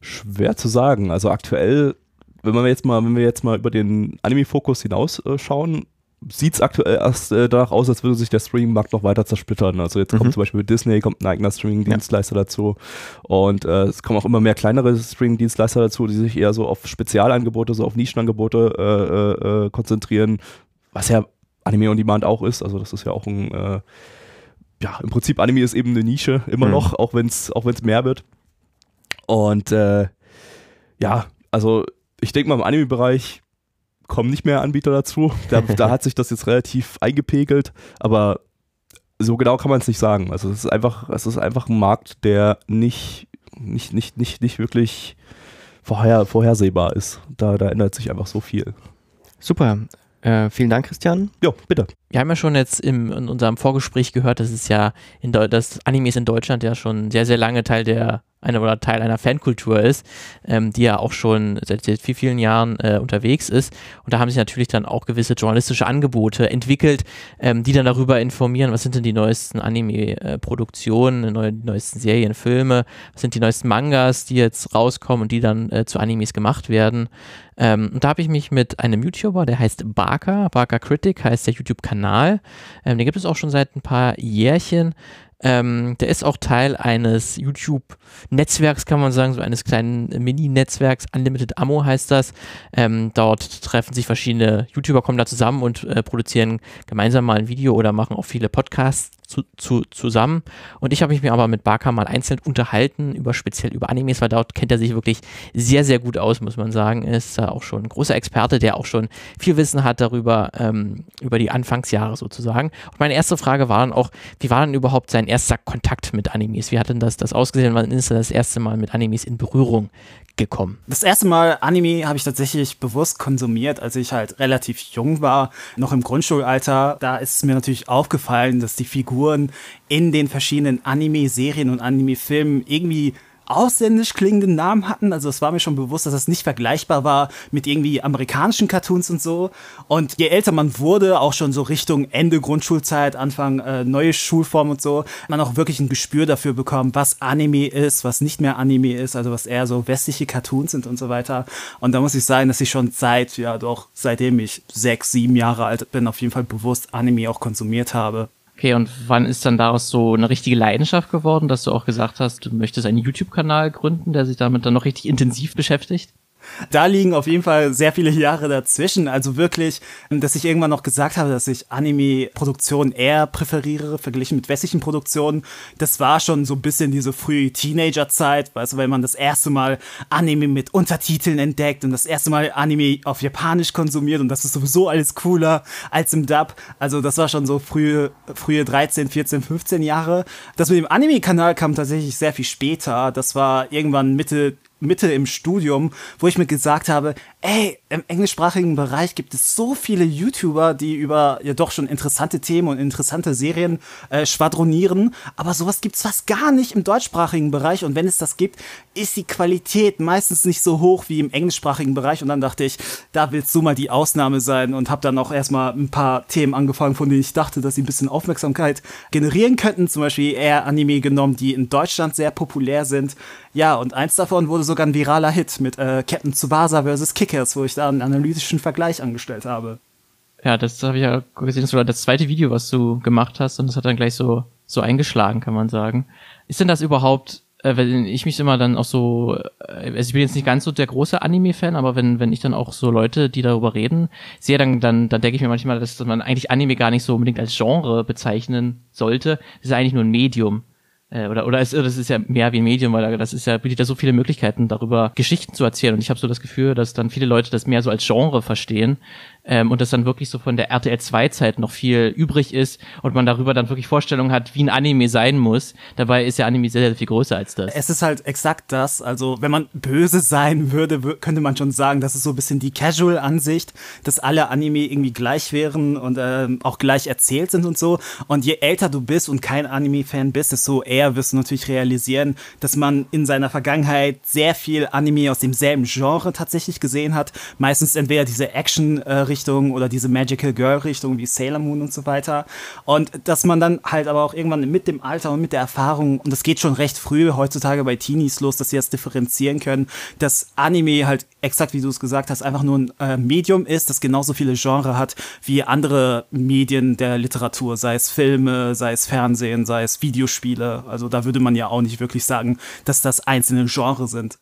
Schwer zu sagen. Also aktuell, wenn wir jetzt mal, wenn wir jetzt mal über den Anime-Fokus hinausschauen, äh, sieht es aktuell erst äh, danach aus, als würde sich der Streaming-Markt noch weiter zersplittern. Also jetzt Mhm. kommt zum Beispiel Disney, kommt ein eigener Streaming-Dienstleister dazu und äh, es kommen auch immer mehr kleinere Streaming-Dienstleister dazu, die sich eher so auf Spezialangebote, so auf Nischenangebote äh, äh, äh, konzentrieren, was ja Anime on Demand auch ist. Also das ist ja auch ein, ja, im Prinzip Anime ist eben eine Nische, immer Mhm. noch, auch wenn es auch wenn's mehr wird. Und ja, also ich denke mal im Anime-Bereich kommen nicht mehr Anbieter dazu. Da, da hat sich das jetzt relativ eingepegelt, aber so genau kann man es nicht sagen. Also es ist einfach, es ist einfach ein Markt, der nicht, nicht, nicht, nicht, nicht wirklich vorher, vorhersehbar ist. Da, da ändert sich einfach so viel. Super. Äh, vielen Dank, Christian. Ja, bitte. Wir haben ja schon jetzt im, in unserem Vorgespräch gehört, dass es ja in Deu dass Animes in Deutschland ja schon sehr, sehr lange Teil der eine oder Teil einer Fankultur ist, ähm, die ja auch schon seit sehr viel, vielen Jahren äh, unterwegs ist. Und da haben sich natürlich dann auch gewisse journalistische Angebote entwickelt, ähm, die dann darüber informieren, was sind denn die neuesten Anime-Produktionen, neue, die neuesten Serien, Filme, was sind die neuesten Mangas, die jetzt rauskommen und die dann äh, zu Animes gemacht werden. Ähm, und da habe ich mich mit einem YouTuber, der heißt Barker, Barker Critic heißt der YouTube-Kanal. Ähm, den gibt es auch schon seit ein paar Jährchen. Ähm, der ist auch Teil eines YouTube-Netzwerks, kann man sagen, so eines kleinen Mini-Netzwerks. Unlimited Ammo heißt das. Ähm, dort treffen sich verschiedene YouTuber, kommen da zusammen und äh, produzieren gemeinsam mal ein Video oder machen auch viele Podcasts zu, zu, zusammen. Und ich habe mich aber mit Barker mal einzeln unterhalten, über speziell über Animes, weil dort kennt er sich wirklich sehr, sehr gut aus, muss man sagen. Ist da auch schon ein großer Experte, der auch schon viel Wissen hat darüber, ähm, über die Anfangsjahre sozusagen. Und meine erste Frage war dann auch, wie war denn überhaupt sein erster Kontakt mit Animes? Wie hat denn das, das ausgesehen? Wann ist er das erste Mal mit Animes in Berührung gekommen? Das erste Mal Anime habe ich tatsächlich bewusst konsumiert, als ich halt relativ jung war, noch im Grundschulalter. Da ist es mir natürlich aufgefallen, dass die Figuren in den verschiedenen Anime-Serien und Anime-Filmen irgendwie ausländisch klingenden Namen hatten. Also es war mir schon bewusst, dass das nicht vergleichbar war mit irgendwie amerikanischen Cartoons und so. Und je älter man wurde, auch schon so Richtung Ende Grundschulzeit, Anfang äh, neue Schulform und so, man auch wirklich ein Gespür dafür bekommen, was Anime ist, was nicht mehr Anime ist, also was eher so westliche Cartoons sind und so weiter. Und da muss ich sagen, dass ich schon seit, ja doch, seitdem ich sechs, sieben Jahre alt bin, auf jeden Fall bewusst Anime auch konsumiert habe. Okay, und wann ist dann daraus so eine richtige Leidenschaft geworden, dass du auch gesagt hast, du möchtest einen YouTube-Kanal gründen, der sich damit dann noch richtig intensiv beschäftigt? Da liegen auf jeden Fall sehr viele Jahre dazwischen. Also wirklich, dass ich irgendwann noch gesagt habe, dass ich Anime-Produktionen eher präferiere, verglichen mit westlichen Produktionen. Das war schon so ein bisschen diese frühe Teenager-Zeit, weißt du, wenn man das erste Mal Anime mit Untertiteln entdeckt und das erste Mal Anime auf Japanisch konsumiert und das ist sowieso alles cooler als im Dub. Also das war schon so frühe, frühe 13, 14, 15 Jahre. Das mit dem Anime-Kanal kam tatsächlich sehr viel später. Das war irgendwann Mitte Mitte im Studium, wo ich mir gesagt habe, ey, im englischsprachigen Bereich gibt es so viele YouTuber, die über ja doch schon interessante Themen und interessante Serien äh, schwadronieren, aber sowas gibt's fast gar nicht im deutschsprachigen Bereich und wenn es das gibt, ist die Qualität meistens nicht so hoch wie im englischsprachigen Bereich und dann dachte ich, da willst du mal die Ausnahme sein und habe dann auch erstmal ein paar Themen angefangen, von denen ich dachte, dass sie ein bisschen Aufmerksamkeit generieren könnten, zum Beispiel eher Anime genommen, die in Deutschland sehr populär sind. Ja, und eins davon wurde sogar ein viraler Hit mit äh, Captain Tsubasa vs. Kickers, wo ich da einen analytischen Vergleich angestellt habe. Ja, das habe ich ja gesehen, das war das zweite Video, was du gemacht hast und das hat dann gleich so, so eingeschlagen, kann man sagen. Ist denn das überhaupt, äh, wenn ich mich immer dann auch so, äh, also ich bin jetzt nicht ganz so der große Anime-Fan, aber wenn, wenn ich dann auch so Leute, die darüber reden, sehe, dann, dann, dann denke ich mir manchmal, dass man eigentlich Anime gar nicht so unbedingt als Genre bezeichnen sollte. Das ist eigentlich nur ein Medium. Äh, oder oder es, das ist ja mehr wie ein Medium, weil das ist ja bietet ja so viele Möglichkeiten darüber Geschichten zu erzählen. Und ich habe so das Gefühl, dass dann viele Leute das mehr so als Genre verstehen ähm, und dass dann wirklich so von der RTL 2 Zeit noch viel übrig ist und man darüber dann wirklich Vorstellungen hat, wie ein Anime sein muss. Dabei ist ja Anime sehr, sehr viel größer als das. Es ist halt exakt das. Also, wenn man böse sein würde, könnte man schon sagen, das ist so ein bisschen die Casual-Ansicht, dass alle Anime irgendwie gleich wären und ähm, auch gleich erzählt sind und so. Und je älter du bist und kein Anime-Fan bist, desto eher wirst du natürlich realisieren, dass man in seiner Vergangenheit sehr viel Anime aus demselben Genre tatsächlich gesehen hat. Meistens entweder diese Action-Richtung Richtung oder diese Magical Girl Richtung wie Sailor Moon und so weiter. Und dass man dann halt aber auch irgendwann mit dem Alter und mit der Erfahrung, und das geht schon recht früh heutzutage bei Teenies los, dass sie das differenzieren können, dass Anime halt exakt wie du es gesagt hast, einfach nur ein äh, Medium ist, das genauso viele Genre hat wie andere Medien der Literatur, sei es Filme, sei es Fernsehen, sei es Videospiele. Also da würde man ja auch nicht wirklich sagen, dass das einzelne Genre sind.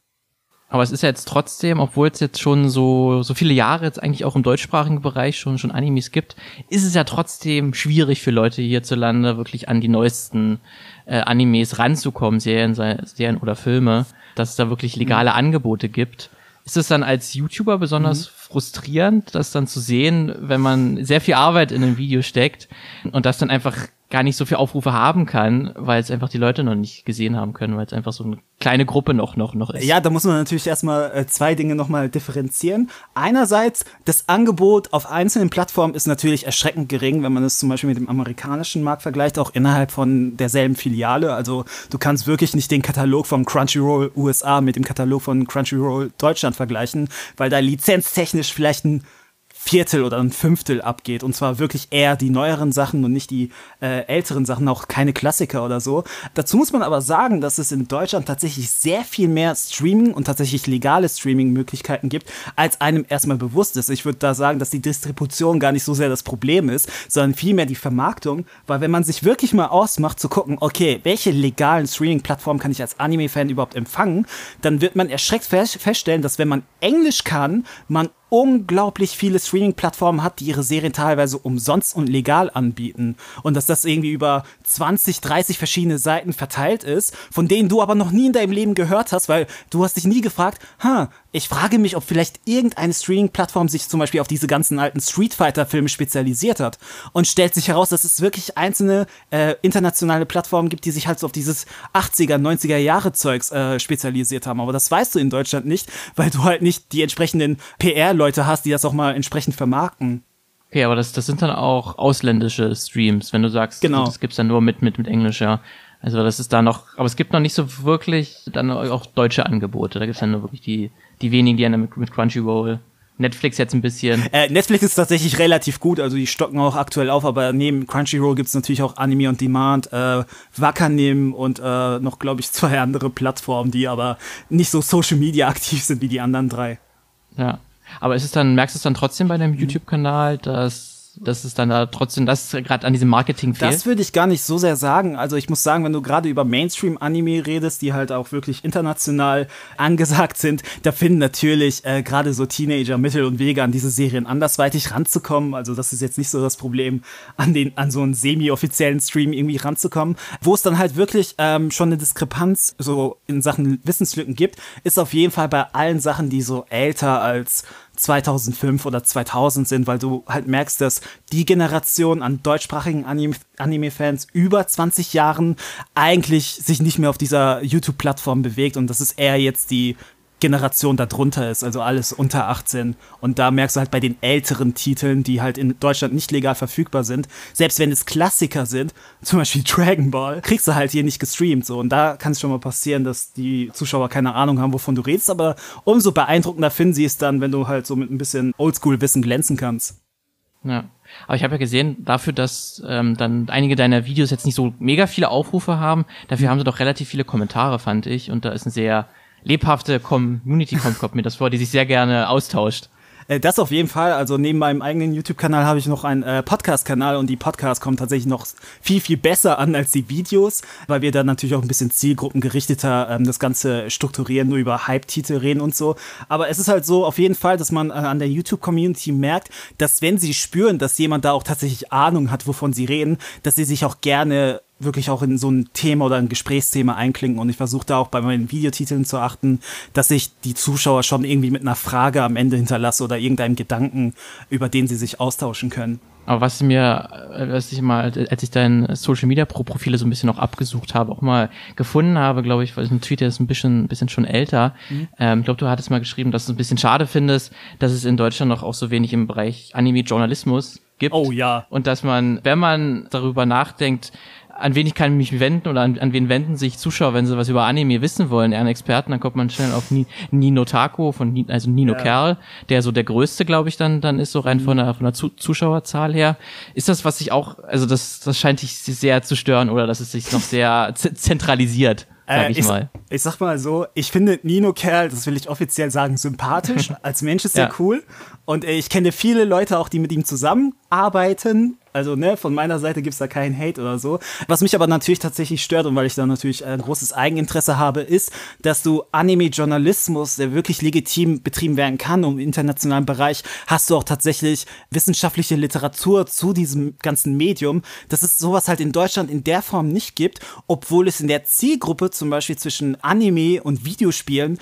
Aber es ist ja jetzt trotzdem, obwohl es jetzt schon so, so viele Jahre jetzt eigentlich auch im deutschsprachigen Bereich schon, schon Animes gibt, ist es ja trotzdem schwierig für Leute hierzulande wirklich an die neuesten äh, Animes ranzukommen, Serien, Serien oder Filme, dass es da wirklich legale mhm. Angebote gibt. Ist es dann als YouTuber besonders mhm. frustrierend, das dann zu sehen, wenn man sehr viel Arbeit in ein Video steckt und das dann einfach gar nicht so viel Aufrufe haben kann, weil es einfach die Leute noch nicht gesehen haben können, weil es einfach so eine kleine Gruppe noch noch noch ist. Ja, da muss man natürlich erstmal äh, zwei Dinge nochmal differenzieren. Einerseits, das Angebot auf einzelnen Plattformen ist natürlich erschreckend gering, wenn man es zum Beispiel mit dem amerikanischen Markt vergleicht, auch innerhalb von derselben Filiale. Also du kannst wirklich nicht den Katalog von Crunchyroll USA mit dem Katalog von Crunchyroll Deutschland vergleichen, weil da lizenztechnisch vielleicht ein Viertel oder ein Fünftel abgeht. Und zwar wirklich eher die neueren Sachen und nicht die äh, älteren Sachen, auch keine Klassiker oder so. Dazu muss man aber sagen, dass es in Deutschland tatsächlich sehr viel mehr Streaming und tatsächlich legale Streaming-Möglichkeiten gibt, als einem erstmal bewusst ist. Ich würde da sagen, dass die Distribution gar nicht so sehr das Problem ist, sondern vielmehr die Vermarktung, weil wenn man sich wirklich mal ausmacht zu gucken, okay, welche legalen Streaming-Plattformen kann ich als Anime-Fan überhaupt empfangen, dann wird man erschreckt feststellen, dass wenn man Englisch kann, man unglaublich viele Streaming-Plattformen hat, die ihre Serien teilweise umsonst und legal anbieten. Und dass das irgendwie über 20, 30 verschiedene Seiten verteilt ist, von denen du aber noch nie in deinem Leben gehört hast, weil du hast dich nie gefragt, ha, ich frage mich, ob vielleicht irgendeine Streaming-Plattform sich zum Beispiel auf diese ganzen alten Street Fighter-Filme spezialisiert hat. Und stellt sich heraus, dass es wirklich einzelne äh, internationale Plattformen gibt, die sich halt so auf dieses 80er, 90er Jahre Zeugs äh, spezialisiert haben. Aber das weißt du in Deutschland nicht, weil du halt nicht die entsprechenden PR-Leute hast, die das auch mal entsprechend vermarkten. Okay, aber das, das sind dann auch ausländische Streams, wenn du sagst, genau. das gibt's dann nur mit, mit, mit Englisch, ja. Also das ist da noch, aber es gibt noch nicht so wirklich dann auch deutsche Angebote. Da gibt's dann nur wirklich die, die wenigen, die dann mit, Crunchyroll Netflix jetzt ein bisschen. Äh, Netflix ist tatsächlich relativ gut, also die stocken auch aktuell auf, aber neben Crunchyroll gibt's natürlich auch Anime on Demand, äh, Wakanim und äh, noch, glaube ich, zwei andere Plattformen, die aber nicht so Social Media aktiv sind wie die anderen drei. Ja. Aber ist es dann, merkst du es dann trotzdem bei deinem YouTube-Kanal, dass dass es dann da trotzdem, das gerade an diesem Marketing fehlt? Das würde ich gar nicht so sehr sagen. Also ich muss sagen, wenn du gerade über Mainstream-Anime redest, die halt auch wirklich international angesagt sind, da finden natürlich äh, gerade so Teenager Mittel und Wege an diese Serien andersweitig ranzukommen. Also das ist jetzt nicht so das Problem, an den an so einen semi-offiziellen Stream irgendwie ranzukommen. Wo es dann halt wirklich ähm, schon eine Diskrepanz so in Sachen Wissenslücken gibt, ist auf jeden Fall bei allen Sachen, die so älter als 2005 oder 2000 sind, weil du halt merkst, dass die Generation an deutschsprachigen Anime-Fans über 20 Jahren eigentlich sich nicht mehr auf dieser YouTube-Plattform bewegt und das ist eher jetzt die Generation darunter ist, also alles unter 18. Und da merkst du halt bei den älteren Titeln, die halt in Deutschland nicht legal verfügbar sind, selbst wenn es Klassiker sind, zum Beispiel Dragon Ball, kriegst du halt hier nicht gestreamt. So. Und da kann es schon mal passieren, dass die Zuschauer keine Ahnung haben, wovon du redest, aber umso beeindruckender finden sie es dann, wenn du halt so mit ein bisschen Oldschool-Wissen glänzen kannst. Ja. Aber ich habe ja gesehen, dafür, dass ähm, dann einige deiner Videos jetzt nicht so mega viele Aufrufe haben, dafür haben sie doch relativ viele Kommentare, fand ich. Und da ist ein sehr lebhafte Community kommt, kommt mir das vor, die sich sehr gerne austauscht. Äh, das auf jeden Fall. Also neben meinem eigenen YouTube-Kanal habe ich noch einen äh, Podcast-Kanal und die Podcasts kommen tatsächlich noch viel, viel besser an als die Videos, weil wir dann natürlich auch ein bisschen zielgruppengerichteter ähm, das Ganze strukturieren, nur über Hype-Titel reden und so. Aber es ist halt so auf jeden Fall, dass man äh, an der YouTube-Community merkt, dass wenn sie spüren, dass jemand da auch tatsächlich Ahnung hat, wovon sie reden, dass sie sich auch gerne wirklich auch in so ein Thema oder ein Gesprächsthema einklinken. Und ich versuche da auch bei meinen Videotiteln zu achten, dass ich die Zuschauer schon irgendwie mit einer Frage am Ende hinterlasse oder irgendeinem Gedanken, über den sie sich austauschen können. Aber was mir, was ich mal, als ich dein Social Media Pro Profile so ein bisschen noch abgesucht habe, auch mal gefunden habe, glaube ich, weil ein Tweet, der ist ein bisschen, ein bisschen schon älter. Mhm. Ähm, ich glaube, du hattest mal geschrieben, dass du es ein bisschen schade findest, dass es in Deutschland noch auch so wenig im Bereich Anime-Journalismus gibt. Oh ja. Und dass man, wenn man darüber nachdenkt, an wen ich kann mich wenden oder an, an wen wenden sich Zuschauer, wenn sie was über Anime wissen wollen, eher einen Experten, dann kommt man schnell auf Ni, Nino Tako von also Nino ja. Kerl, der so der größte, glaube ich, dann dann ist so rein mhm. von der von der Zuschauerzahl her. Ist das, was sich auch, also das das scheint dich sehr zu stören oder dass es sich noch sehr zentralisiert? Sag äh, ich, ich, mal. ich sag mal so, ich finde Nino Kerl, das will ich offiziell sagen, sympathisch. Als Mensch ist er ja. cool. Und äh, ich kenne viele Leute auch, die mit ihm zusammenarbeiten also, ne, von meiner Seite gibt es da keinen Hate oder so. Was mich aber natürlich tatsächlich stört und weil ich da natürlich ein großes Eigeninteresse habe, ist, dass du Anime-Journalismus, der wirklich legitim betrieben werden kann im internationalen Bereich, hast du auch tatsächlich wissenschaftliche Literatur zu diesem ganzen Medium, dass es sowas halt in Deutschland in der Form nicht gibt, obwohl es in der Zielgruppe zum Beispiel zwischen Anime und Videospielen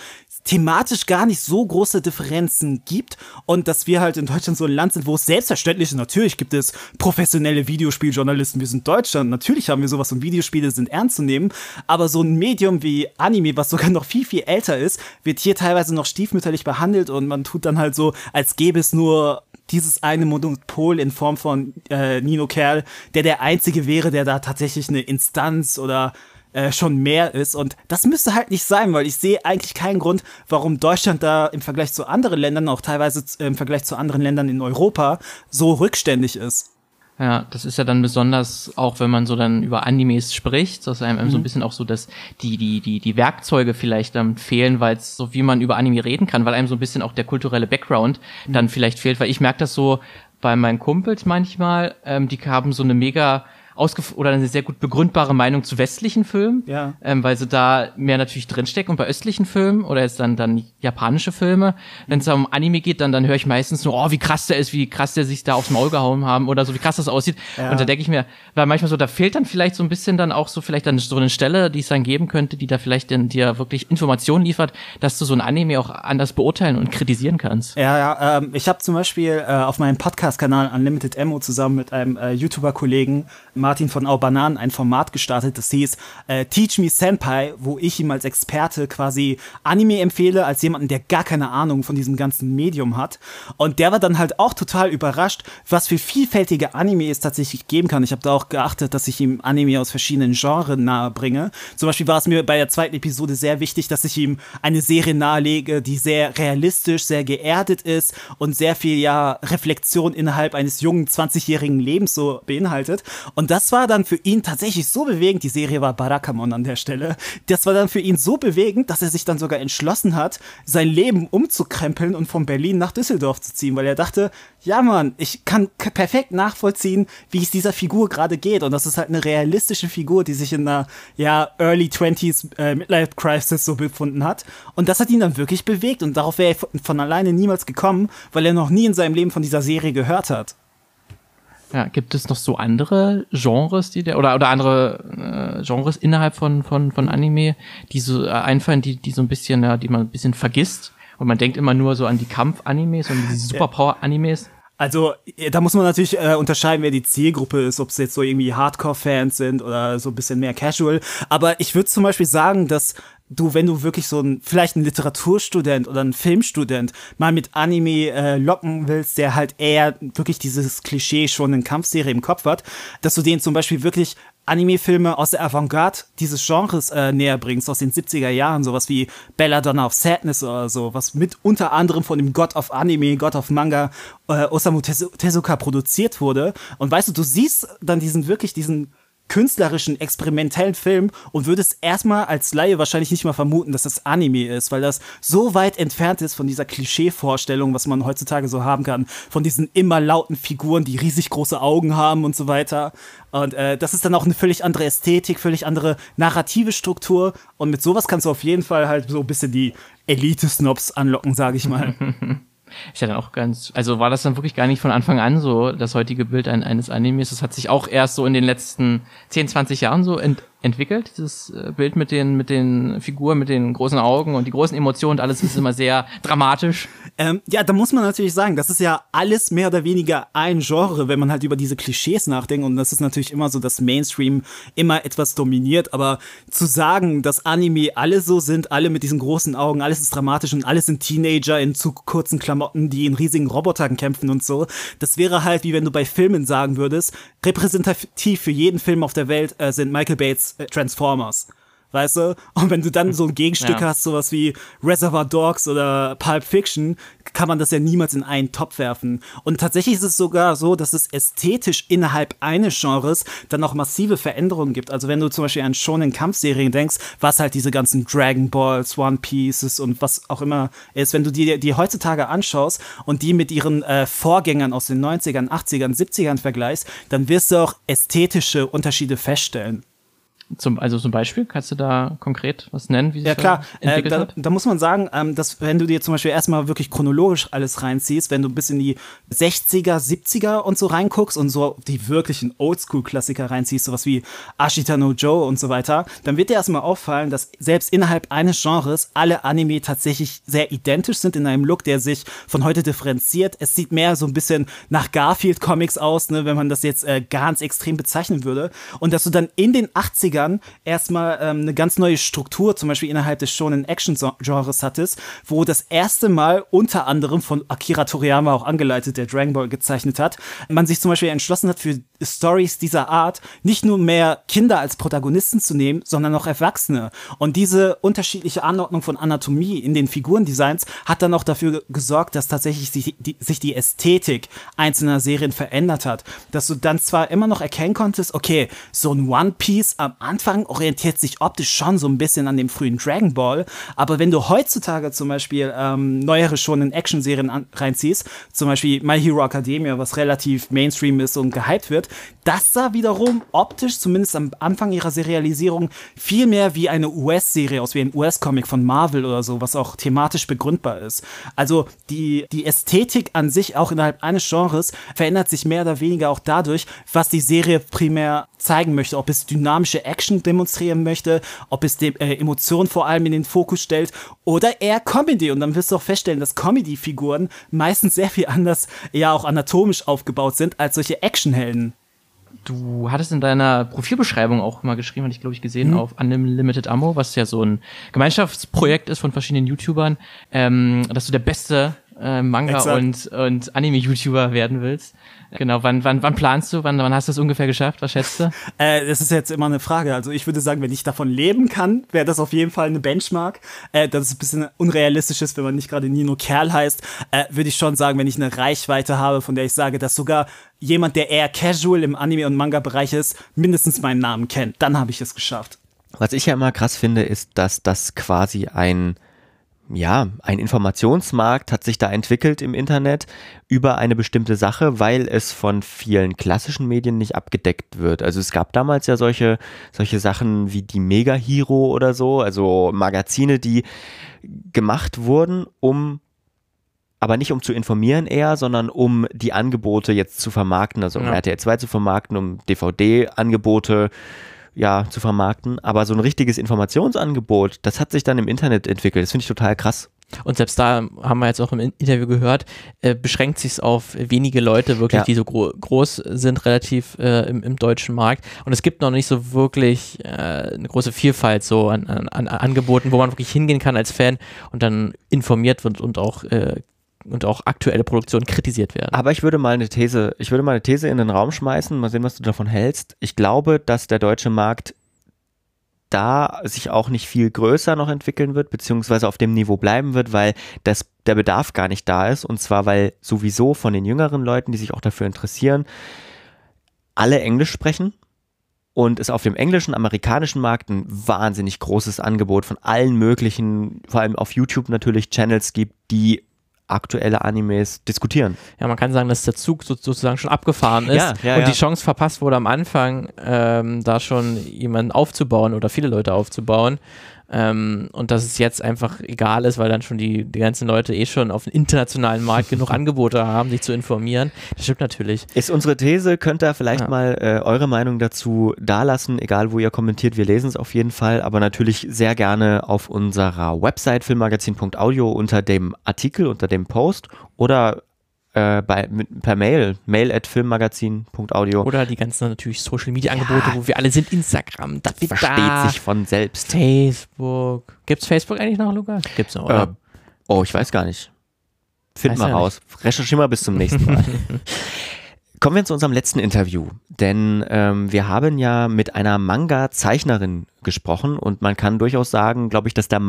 thematisch gar nicht so große Differenzen gibt und dass wir halt in Deutschland so ein Land sind, wo es selbstverständlich ist, natürlich gibt es professionelle Videospieljournalisten, wir sind Deutschland, natürlich haben wir sowas und Videospiele sind ernst zu nehmen, aber so ein Medium wie Anime, was sogar noch viel, viel älter ist, wird hier teilweise noch stiefmütterlich behandelt und man tut dann halt so, als gäbe es nur dieses eine Monopol in Form von äh, Nino Kerl, der der einzige wäre, der da tatsächlich eine Instanz oder äh, schon mehr ist. Und das müsste halt nicht sein, weil ich sehe eigentlich keinen Grund, warum Deutschland da im Vergleich zu anderen Ländern, auch teilweise im Vergleich zu anderen Ländern in Europa, so rückständig ist. Ja, das ist ja dann besonders auch, wenn man so dann über Animes spricht, dass einem mhm. so ein mhm. bisschen auch so, dass die, die, die, die Werkzeuge vielleicht dann fehlen, weil es so wie man über Anime reden kann, weil einem so ein bisschen auch der kulturelle Background mhm. dann vielleicht fehlt, weil ich merke das so bei meinen Kumpels manchmal, ähm, die haben so eine mega ausgef oder eine sehr gut begründbare Meinung zu westlichen Filmen, ja. ähm, weil sie da mehr natürlich drinstecken und bei östlichen Filmen oder jetzt dann dann japanische Filme, wenn es um Anime geht, dann dann höre ich meistens nur, oh wie krass der ist, wie krass der sich da aufs Maul gehauen haben oder so wie krass das aussieht ja. und da denke ich mir, weil manchmal so da fehlt dann vielleicht so ein bisschen dann auch so vielleicht dann so eine Stelle, die es dann geben könnte, die da vielleicht dann dir wirklich Informationen liefert, dass du so ein Anime auch anders beurteilen und kritisieren kannst. Ja, ja, ähm, ich habe zum Beispiel äh, auf meinem Podcast-Kanal Unlimited Ammo zusammen mit einem äh, YouTuber-Kollegen Martin von Aubanan ein Format gestartet, das hieß äh, Teach Me Senpai, wo ich ihm als Experte quasi Anime empfehle, als jemanden, der gar keine Ahnung von diesem ganzen Medium hat. Und der war dann halt auch total überrascht, was für vielfältige Anime es tatsächlich geben kann. Ich habe da auch geachtet, dass ich ihm Anime aus verschiedenen Genres nahe bringe. Zum Beispiel war es mir bei der zweiten Episode sehr wichtig, dass ich ihm eine Serie nahelege, die sehr realistisch, sehr geerdet ist und sehr viel ja Reflexion innerhalb eines jungen 20-jährigen Lebens so beinhaltet. Und das war dann für ihn tatsächlich so bewegend, die Serie war Barakamon an der Stelle, das war dann für ihn so bewegend, dass er sich dann sogar entschlossen hat, sein Leben umzukrempeln und von Berlin nach Düsseldorf zu ziehen, weil er dachte, ja Mann, ich kann perfekt nachvollziehen, wie es dieser Figur gerade geht. Und das ist halt eine realistische Figur, die sich in einer, ja, Early 20s äh, Midlife Crisis so befunden hat. Und das hat ihn dann wirklich bewegt. Und darauf wäre er von alleine niemals gekommen, weil er noch nie in seinem Leben von dieser Serie gehört hat. Ja, gibt es noch so andere Genres, die der oder oder andere äh, Genres innerhalb von von von Anime, die so äh, einfallen, die die so ein bisschen ja, die man ein bisschen vergisst und man denkt immer nur so an die Kampf-Animes und diese Superpower-Animes. Also, da muss man natürlich äh, unterscheiden, wer die Zielgruppe ist, ob es jetzt so irgendwie Hardcore-Fans sind oder so ein bisschen mehr Casual. Aber ich würde zum Beispiel sagen, dass du, wenn du wirklich so ein, vielleicht ein Literaturstudent oder ein Filmstudent mal mit Anime äh, locken willst, der halt eher wirklich dieses Klischee schon in Kampfserie im Kopf hat, dass du den zum Beispiel wirklich Anime-Filme aus der Avantgarde dieses Genres äh, näher bringst, aus den 70er Jahren, sowas wie Belladonna of Sadness oder so, was mit unter anderem von dem God of Anime, God of Manga, äh, Osamu Tezuka produziert wurde. Und weißt du, du siehst dann diesen wirklich diesen künstlerischen, experimentellen Film und würdest erstmal als Laie wahrscheinlich nicht mal vermuten, dass das Anime ist, weil das so weit entfernt ist von dieser Klischee-Vorstellung, was man heutzutage so haben kann, von diesen immer lauten Figuren, die riesig große Augen haben und so weiter. Und äh, das ist dann auch eine völlig andere Ästhetik, völlig andere narrative Struktur und mit sowas kannst du auf jeden Fall halt so ein bisschen die Elite-Snobs anlocken, sage ich mal. Ich hatte auch ganz, also war das dann wirklich gar nicht von Anfang an so, das heutige Bild eines Animes. Das hat sich auch erst so in den letzten 10, 20 Jahren so ent entwickelt, dieses äh, Bild mit den, mit den Figuren, mit den großen Augen und die großen Emotionen und alles ist immer sehr dramatisch. Ähm, ja, da muss man natürlich sagen, das ist ja alles mehr oder weniger ein Genre, wenn man halt über diese Klischees nachdenkt und das ist natürlich immer so, dass Mainstream immer etwas dominiert, aber zu sagen, dass Anime alle so sind, alle mit diesen großen Augen, alles ist dramatisch und alles sind Teenager in zu kurzen Klamotten, die in riesigen Robotern kämpfen und so, das wäre halt wie wenn du bei Filmen sagen würdest, repräsentativ für jeden Film auf der Welt äh, sind Michael Bates äh, Transformers. Weißt du? Und wenn du dann so ein Gegenstück ja. hast, sowas wie Reservoir Dogs oder Pulp Fiction, kann man das ja niemals in einen Topf werfen. Und tatsächlich ist es sogar so, dass es ästhetisch innerhalb eines Genres dann auch massive Veränderungen gibt. Also wenn du zum Beispiel an Shonen Kampfserien denkst, was halt diese ganzen Dragon Balls, One Pieces und was auch immer ist, wenn du die, die heutzutage anschaust und die mit ihren äh, Vorgängern aus den 90ern, 80ern, 70ern vergleichst, dann wirst du auch ästhetische Unterschiede feststellen. Zum, also zum Beispiel, kannst du da konkret was nennen, wie sich ja, klar. Äh, entwickelt da? Da muss man sagen, ähm, dass wenn du dir zum Beispiel erstmal wirklich chronologisch alles reinziehst, wenn du bis in die 60er, 70er und so reinguckst und so die wirklichen Oldschool-Klassiker reinziehst, sowas wie Ashita no Joe und so weiter, dann wird dir erstmal auffallen, dass selbst innerhalb eines Genres alle Anime tatsächlich sehr identisch sind in einem Look, der sich von heute differenziert. Es sieht mehr so ein bisschen nach Garfield-Comics aus, ne, wenn man das jetzt äh, ganz extrem bezeichnen würde. Und dass du dann in den 80 80ern erstmal ähm, eine ganz neue Struktur, zum Beispiel innerhalb des Shonen Action-Genres hattest, wo das erste Mal unter anderem von Akira Toriyama auch angeleitet, der Dragon Ball gezeichnet hat, man sich zum Beispiel entschlossen hat, für Stories dieser Art nicht nur mehr Kinder als Protagonisten zu nehmen, sondern auch Erwachsene. Und diese unterschiedliche Anordnung von Anatomie in den Figurendesigns hat dann auch dafür gesorgt, dass tatsächlich sich die, sich die Ästhetik einzelner Serien verändert hat. Dass du dann zwar immer noch erkennen konntest, okay, so ein One Piece am Anfang orientiert sich optisch schon so ein bisschen an dem frühen Dragon Ball, aber wenn du heutzutage zum Beispiel ähm, neuere schon in Action-Serien reinziehst, zum Beispiel My Hero Academia, was relativ Mainstream ist und gehypt wird, das sah wiederum optisch, zumindest am Anfang ihrer Serialisierung, viel mehr wie eine US-Serie aus, wie ein US-Comic von Marvel oder so, was auch thematisch begründbar ist. Also die, die Ästhetik an sich, auch innerhalb eines Genres, verändert sich mehr oder weniger auch dadurch, was die Serie primär zeigen möchte, ob es dynamische Action demonstrieren möchte, ob es die, äh, Emotionen vor allem in den Fokus stellt oder eher Comedy. Und dann wirst du auch feststellen, dass Comedy-Figuren meistens sehr viel anders, ja auch anatomisch aufgebaut sind als solche Actionhelden. Du hattest in deiner Profilbeschreibung auch mal geschrieben, hatte ich glaube ich gesehen, mhm. auf Unlimited Ammo, was ja so ein Gemeinschaftsprojekt ist von verschiedenen YouTubern, ähm, dass du der beste äh, Manga Exakt. und, und Anime-YouTuber werden willst. Genau, wann, wann, wann planst du? Wann, wann hast du es ungefähr geschafft? Was schätzt du? Äh, das ist jetzt immer eine Frage. Also ich würde sagen, wenn ich davon leben kann, wäre das auf jeden Fall eine Benchmark. Äh, dass es ein bisschen unrealistisch ist, wenn man nicht gerade Nino Kerl heißt, äh, würde ich schon sagen, wenn ich eine Reichweite habe, von der ich sage, dass sogar jemand, der eher casual im Anime- und Manga-Bereich ist, mindestens meinen Namen kennt. Dann habe ich es geschafft. Was ich ja immer krass finde, ist, dass das quasi ein, ja, ein Informationsmarkt hat sich da entwickelt im Internet über eine bestimmte Sache, weil es von vielen klassischen Medien nicht abgedeckt wird. Also es gab damals ja solche, solche Sachen wie die Mega Hero oder so, also Magazine, die gemacht wurden, um aber nicht um zu informieren eher, sondern um die Angebote jetzt zu vermarkten, also um Ja. RTL 2 zu vermarkten, um DVD-Angebote ja, zu vermarkten. Aber so ein richtiges Informationsangebot, das hat sich dann im Internet entwickelt. Das finde ich total krass. Und selbst da haben wir jetzt auch im Interview gehört, äh, beschränkt sich es auf wenige Leute wirklich, Ja. die so gro groß sind, relativ äh, im, im deutschen Markt. Und es gibt noch nicht so wirklich äh, eine große Vielfalt so an, an, an Angeboten, wo man wirklich hingehen kann als Fan und dann informiert wird und auch äh, und auch aktuelle Produktionen kritisiert werden. Aber ich würde mal eine These, ich würde mal eine These in den Raum schmeißen, mal sehen, was du davon hältst. Ich glaube, dass der deutsche Markt da sich auch nicht viel größer noch entwickeln wird, beziehungsweise auf dem Niveau bleiben wird, weil das, der Bedarf gar nicht da ist. Und zwar, weil sowieso von den jüngeren Leuten, die sich auch dafür interessieren, alle Englisch sprechen und es auf dem englischen, amerikanischen Markt ein wahnsinnig großes Angebot von allen möglichen, vor allem auf YouTube natürlich, Channels gibt, die aktuelle Animes diskutieren. Ja, man kann sagen, dass der Zug so, sozusagen schon abgefahren ist Ja, ja, und ja. die Chance verpasst wurde am Anfang, ähm, da schon jemanden aufzubauen oder viele Leute aufzubauen. Ähm, und dass es jetzt einfach egal ist, weil dann schon die, die ganzen Leute eh schon auf dem internationalen Markt genug Angebote haben, sich zu informieren. Das stimmt natürlich. Ist unsere These, könnt ihr vielleicht Ja. mal äh, eure Meinung dazu dalassen, egal wo ihr kommentiert, wir lesen es auf jeden Fall, aber natürlich sehr gerne auf unserer Website filmmagazin.audio unter dem Artikel, unter dem Post oder äh, bei, mit, per Mail, mail at filmmagazin.audio. Oder die ganzen natürlich Social Media Angebote, wo wir alle sind, Instagram, Das Twitter, versteht sich von selbst. Facebook. Gibt's Facebook eigentlich noch, Lukas? Gibt's noch, oder? Äh, oh, ich weiß gar nicht. Find mal ja raus. Recherchier mal bis zum nächsten Mal. Kommen wir zu unserem letzten Interview, denn ähm, wir haben ja mit einer Manga-Zeichnerin gesprochen und man kann durchaus sagen, glaube ich, dass der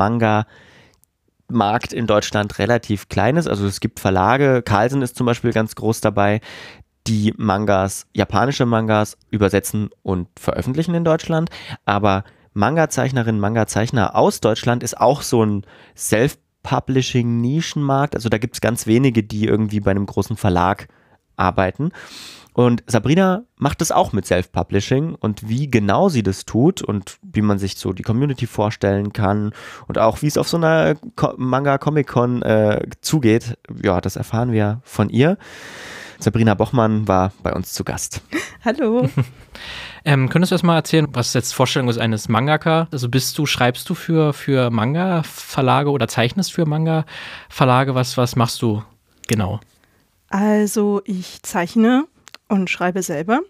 Manga-Markt in Deutschland relativ klein ist. Also es gibt Verlage, Carlsen ist zum Beispiel ganz groß dabei, die Mangas, japanische Mangas übersetzen und veröffentlichen in Deutschland, aber Manga-Zeichnerin, Manga-Zeichner aus Deutschland ist auch so ein Self-Publishing-Nischenmarkt. Also da gibt es ganz wenige, die irgendwie bei einem großen Verlag arbeiten. Und Sabrina macht es auch mit Self-Publishing und wie genau sie das tut und wie man sich so die Community vorstellen kann und auch wie es auf so einer Co Manga-Comic-Con äh, zugeht, ja, das erfahren wir von ihr. Sabrina Bochmann war bei uns zu Gast. Hallo. Ähm, könntest du erst mal erzählen, was jetzt Vorstellung ist eines Mangaka? Also bist du, schreibst du für, für Manga-Verlage oder zeichnest für Manga-Verlage? Was, was machst du genau? Also ich zeichne und schreibe selber,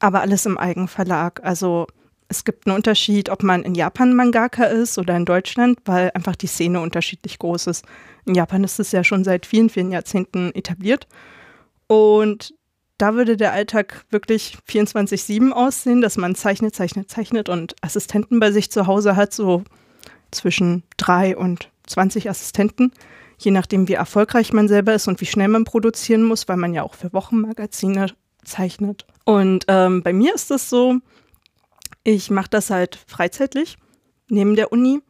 aber alles im Eigenverlag. Also es gibt einen Unterschied, ob man in Japan Mangaka ist oder in Deutschland, weil einfach die Szene unterschiedlich groß ist. In Japan ist es ja schon seit vielen, vielen Jahrzehnten etabliert. Und da würde der Alltag wirklich 24-7 aussehen, dass man zeichnet, zeichnet, zeichnet und Assistenten bei sich zu Hause hat, so zwischen drei und 20 Assistenten, je nachdem, wie erfolgreich man selber ist und wie schnell man produzieren muss, weil man ja auch für Wochenmagazine zeichnet. Und ähm, bei mir ist es so, ich mache das halt freizeitlich neben der Uni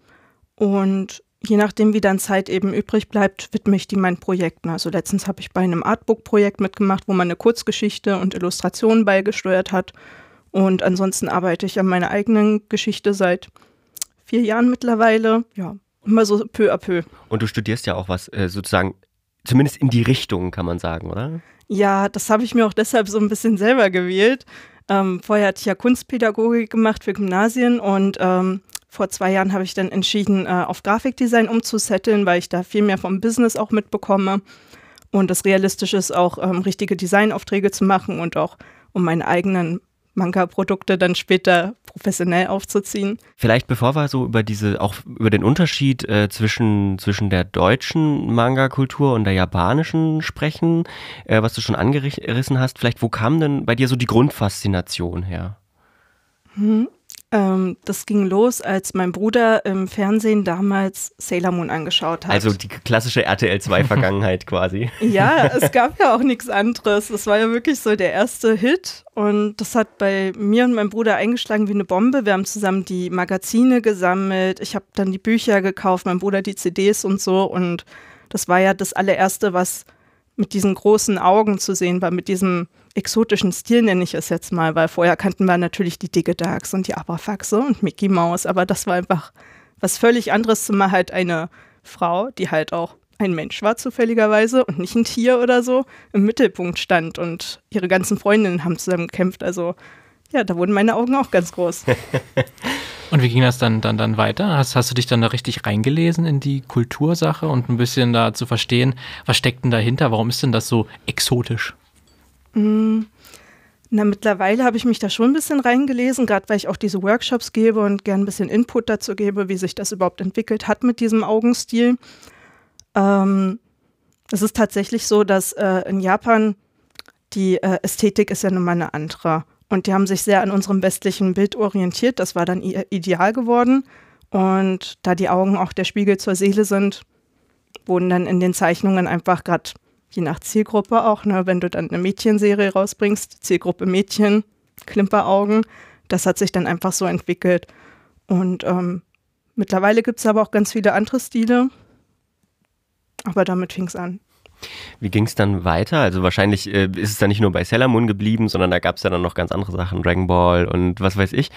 und je nachdem, wie dann Zeit eben übrig bleibt, widme ich die meinen Projekten. Also letztens habe ich bei einem Artbook-Projekt mitgemacht, wo man eine Kurzgeschichte und Illustrationen beigesteuert hat. Und ansonsten arbeite ich an meiner eigenen Geschichte seit vier Jahren mittlerweile. Ja, immer so peu à peu. Und du studierst ja auch was äh, sozusagen, zumindest in die Richtung, kann man sagen, oder? Ja, das habe ich mir auch deshalb so ein bisschen selber gewählt. Ähm, vorher hatte ich ja Kunstpädagogik gemacht für Gymnasien und ähm, vor zwei Jahren habe ich dann entschieden, äh, auf Grafikdesign umzusetteln, weil ich da viel mehr vom Business auch mitbekomme und es realistisch ist, auch ähm, richtige Designaufträge zu machen und auch um meine eigenen Manga-Produkte dann später professionell aufzuziehen. Vielleicht bevor wir so über diese, auch über den Unterschied äh, zwischen, zwischen der deutschen Manga-Kultur und der japanischen sprechen, äh, was du schon angerissen hast, vielleicht, wo kam denn bei dir so die Grundfaszination her? Hm. Ähm, das ging los, als mein Bruder im Fernsehen damals Sailor Moon angeschaut hat. Also die klassische RTL 2-Vergangenheit quasi. Ja, es gab ja auch nichts anderes. Es war ja wirklich so der erste Hit und das hat bei mir und meinem Bruder eingeschlagen wie eine Bombe. Wir haben zusammen die Magazine gesammelt. Ich habe dann die Bücher gekauft, mein Bruder die CDs und so und das war ja das allererste, was mit diesen großen Augen zu sehen war, mit diesem exotischen Stil nenne ich es jetzt mal, weil vorher kannten wir natürlich die Digidarks und die Abrafaxe und Mickey Mouse, aber das war einfach was völlig anderes, zumal halt eine Frau, die halt auch ein Mensch war zufälligerweise und nicht ein Tier oder so, im Mittelpunkt stand und ihre ganzen Freundinnen haben zusammen gekämpft, also ja, da wurden meine Augen auch ganz groß. Und wie ging das dann, dann, dann weiter? Hast, hast du dich dann da richtig reingelesen in die Kultursache und ein bisschen da zu verstehen, was steckt denn dahinter? Warum ist denn das so exotisch? Mm, na, mittlerweile habe ich mich da schon ein bisschen reingelesen, gerade weil ich auch diese Workshops gebe und gern ein bisschen Input dazu gebe, wie sich das überhaupt entwickelt hat mit diesem Augenstil. Ähm, es ist tatsächlich so, dass äh, in Japan die äh, Ästhetik ist ja nun mal eine andere. Und die haben sich sehr an unserem westlichen Bild orientiert. Das war dann ideal geworden. Und da die Augen auch der Spiegel zur Seele sind, wurden dann in den Zeichnungen einfach gerade je nach Zielgruppe auch, ne, wenn du dann eine Mädchenserie rausbringst, Zielgruppe Mädchen, Klimperaugen, das hat sich dann einfach so entwickelt. Und ähm, mittlerweile gibt es aber auch ganz viele andere Stile. Aber damit fing es an. Wie ging es dann weiter? Also wahrscheinlich äh, ist es dann nicht nur bei Sailor Moon geblieben, sondern da gab es ja dann noch ganz andere Sachen, Dragon Ball und was weiß ich.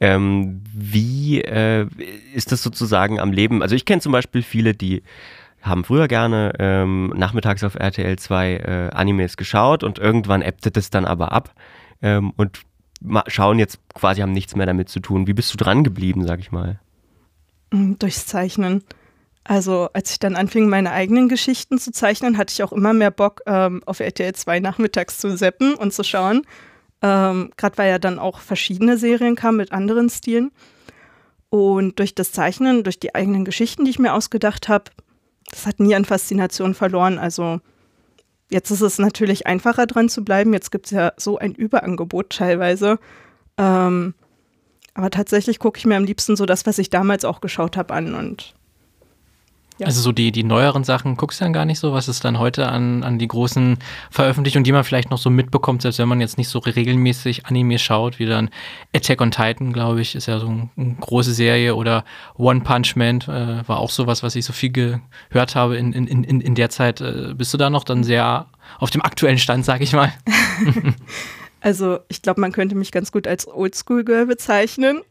Ähm, wie äh, ist das sozusagen am Leben? Also ich kenne zum Beispiel viele, die haben früher gerne ähm, nachmittags auf RTL 2 äh, Animes geschaut und irgendwann ebbte das dann aber ab ähm, und schauen jetzt quasi, haben nichts mehr damit zu tun. Wie bist du dran geblieben, sag ich mal? Mm, durchs Zeichnen. Also als ich dann anfing, meine eigenen Geschichten zu zeichnen, hatte ich auch immer mehr Bock, ähm, auf RTL 2 nachmittags zu seppen und zu schauen. Ähm, Gerade weil ja dann auch verschiedene Serien kamen mit anderen Stilen. Und durch das Zeichnen, durch die eigenen Geschichten, die ich mir ausgedacht habe, das hat nie an Faszination verloren. Also jetzt ist es natürlich einfacher dran zu bleiben. Jetzt gibt es ja so ein Überangebot teilweise. Ähm, aber tatsächlich gucke ich mir am liebsten so das, was ich damals auch geschaut habe, an. Und ja. Also so die, die neueren Sachen guckst du dann gar nicht so, was es dann heute an, an die großen Veröffentlichungen, die man vielleicht noch so mitbekommt, selbst wenn man jetzt nicht so regelmäßig Anime schaut, wie dann Attack on Titan, glaube ich, ist ja so eine ein große Serie oder One Punch Man äh, war auch sowas, was ich so viel gehört habe in, in, in, in der Zeit. Äh, bist du da noch dann sehr auf dem aktuellen Stand, sag ich mal? also ich glaube, man könnte mich ganz gut als Oldschool-Girl bezeichnen.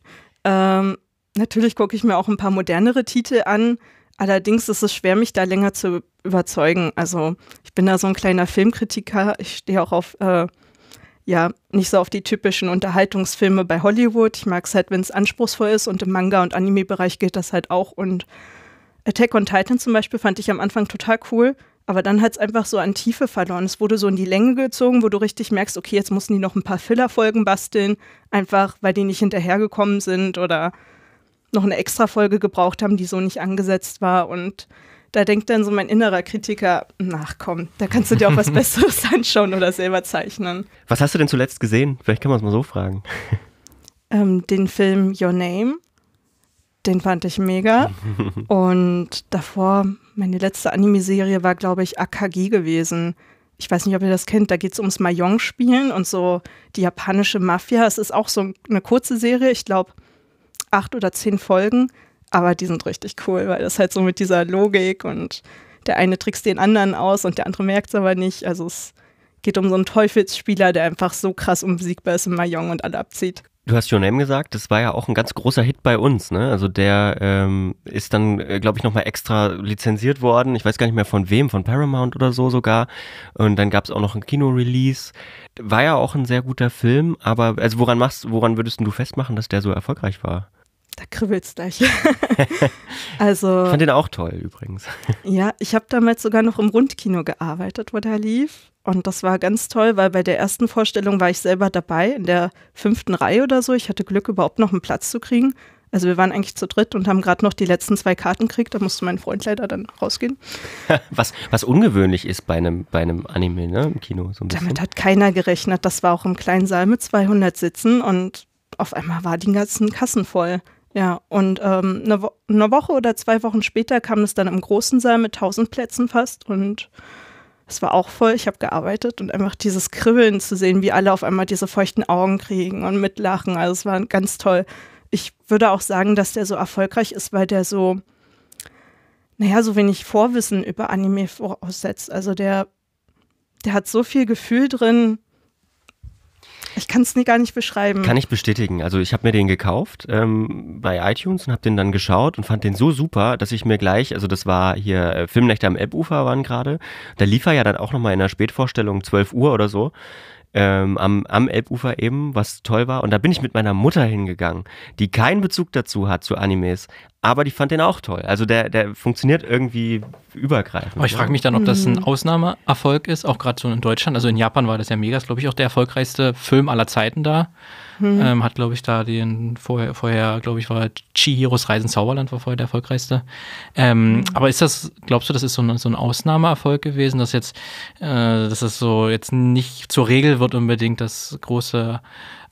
Ähm, natürlich gucke ich mir auch ein paar modernere Titel an, Allerdings ist es schwer, mich da länger zu überzeugen. Also ich bin da so ein kleiner Filmkritiker. Ich stehe auch auf, äh, ja, nicht so auf die typischen Unterhaltungsfilme bei Hollywood. Ich mag es halt, wenn es anspruchsvoll ist und im Manga- und Anime-Bereich geht das halt auch. Und Attack on Titan zum Beispiel fand ich am Anfang total cool. Aber dann hat es einfach so an Tiefe verloren. Es wurde so in die Länge gezogen, wo du richtig merkst, okay, jetzt mussten die noch ein paar Filler-Folgen basteln, einfach weil die nicht hinterhergekommen sind oder noch eine extra Folge gebraucht haben, die so nicht angesetzt war. Und da denkt dann so mein innerer Kritiker, ach komm, da kannst du dir auch was Besseres anschauen oder selber zeichnen. Was hast du denn zuletzt gesehen? Vielleicht kann man es mal so fragen. Ähm, den Film Your Name. Den fand ich mega. Und davor, meine letzte Anime-Serie war, glaube ich, AKG gewesen. Ich weiß nicht, ob ihr das kennt. Da geht es ums Mahjong-Spielen und so die japanische Mafia. Es ist auch so eine kurze Serie. Ich glaube, acht oder zehn Folgen, aber die sind richtig cool, weil das halt so mit dieser Logik und der eine trickst den anderen aus und der andere merkt es aber nicht. Also es geht um so einen Teufelsspieler, der einfach so krass unbesiegbar ist im Mahjong und alle abzieht. Du hast Your Name gesagt, das war ja auch ein ganz großer Hit bei uns, ne? Also der ähm, ist dann, äh, glaube ich, nochmal extra lizenziert worden. Ich weiß gar nicht mehr von wem, von Paramount oder so sogar. Und dann gab es auch noch ein Kino-Release. War ja auch ein sehr guter Film, aber also woran machst, woran würdest du festmachen, dass der so erfolgreich war? Da kribbelt's gleich. also. Ich fand den auch toll übrigens. Ja, ich habe damals sogar noch im Rundkino gearbeitet, wo der lief. Und das war ganz toll, weil bei der ersten Vorstellung war ich selber dabei, in der fünften Reihe oder so. Ich hatte Glück, überhaupt noch einen Platz zu kriegen. Also wir waren eigentlich zu dritt und haben gerade noch die letzten zwei Karten gekriegt. Da musste mein Freund leider dann rausgehen. was, was ungewöhnlich ist bei einem, bei einem Anime, ne, im Kino. So. Damit hat keiner gerechnet. Das war auch im kleinen Saal mit 200 Sitzen und auf einmal war die ganzen Kassen voll. Ja, und ähm, eine, Wo eine Woche oder zwei Wochen später kam es dann im großen Saal mit 1000 Plätzen fast und es war auch voll. Ich habe gearbeitet und einfach dieses Kribbeln zu sehen, wie alle auf einmal diese feuchten Augen kriegen und mitlachen. Also es war ganz toll ich würde auch sagen, dass der so erfolgreich ist, weil der so, naja, so wenig Vorwissen über Anime voraussetzt. Also der, der hat so viel Gefühl drin. Ich kann es gar nicht beschreiben. Kann ich bestätigen. Also ich habe mir den gekauft ähm, bei iTunes und habe den dann geschaut und fand den so super, dass ich mir gleich, also das war hier äh, Filmnächte am Elbufer waren gerade, da lief er ja dann auch nochmal in der Spätvorstellung 12 Uhr oder so ähm, am, am Elbufer eben, was toll war. Und da bin ich mit meiner Mutter hingegangen, die keinen Bezug dazu hat zu Animes, aber die fand den auch toll. Also der, der funktioniert irgendwie übergreifend. Aber ich frage mich dann, ob das ein mhm. Ausnahmeerfolg ist, auch gerade so in Deutschland. Also in Japan war das ja mega, ist glaube ich auch der erfolgreichste Film aller Zeiten da. Mhm. Ähm, hat, glaube ich, da den vorher, vorher glaube ich, war Chihiros Reisen Zauberland war vorher der erfolgreichste. Ähm, mhm. Aber ist das, glaubst du, das ist so ein, so ein Ausnahmeerfolg gewesen, dass jetzt, äh, dass es so jetzt nicht zur Regel wird unbedingt, dass große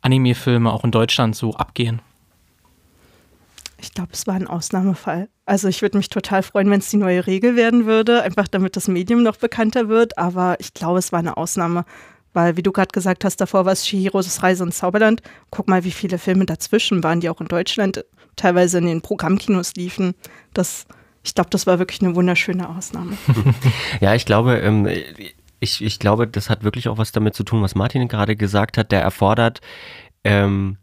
Anime-Filme auch in Deutschland so abgehen? Ich glaube, es war ein Ausnahmefall. Also ich würde mich total freuen, wenn es die neue Regel werden würde, einfach damit das Medium noch bekannter wird. Aber ich glaube, es war eine Ausnahme. Weil, wie du gerade gesagt hast, davor war es Shihiros Reise ins Zauberland. Guck mal, wie viele Filme dazwischen waren, die auch in Deutschland teilweise in den Programmkinos liefen. Das, ich glaube, das war wirklich eine wunderschöne Ausnahme. ja, ich glaube, ähm, ich, ich glaube, das hat wirklich auch was damit zu tun, was Martin gerade gesagt hat. Der erfordert ähm,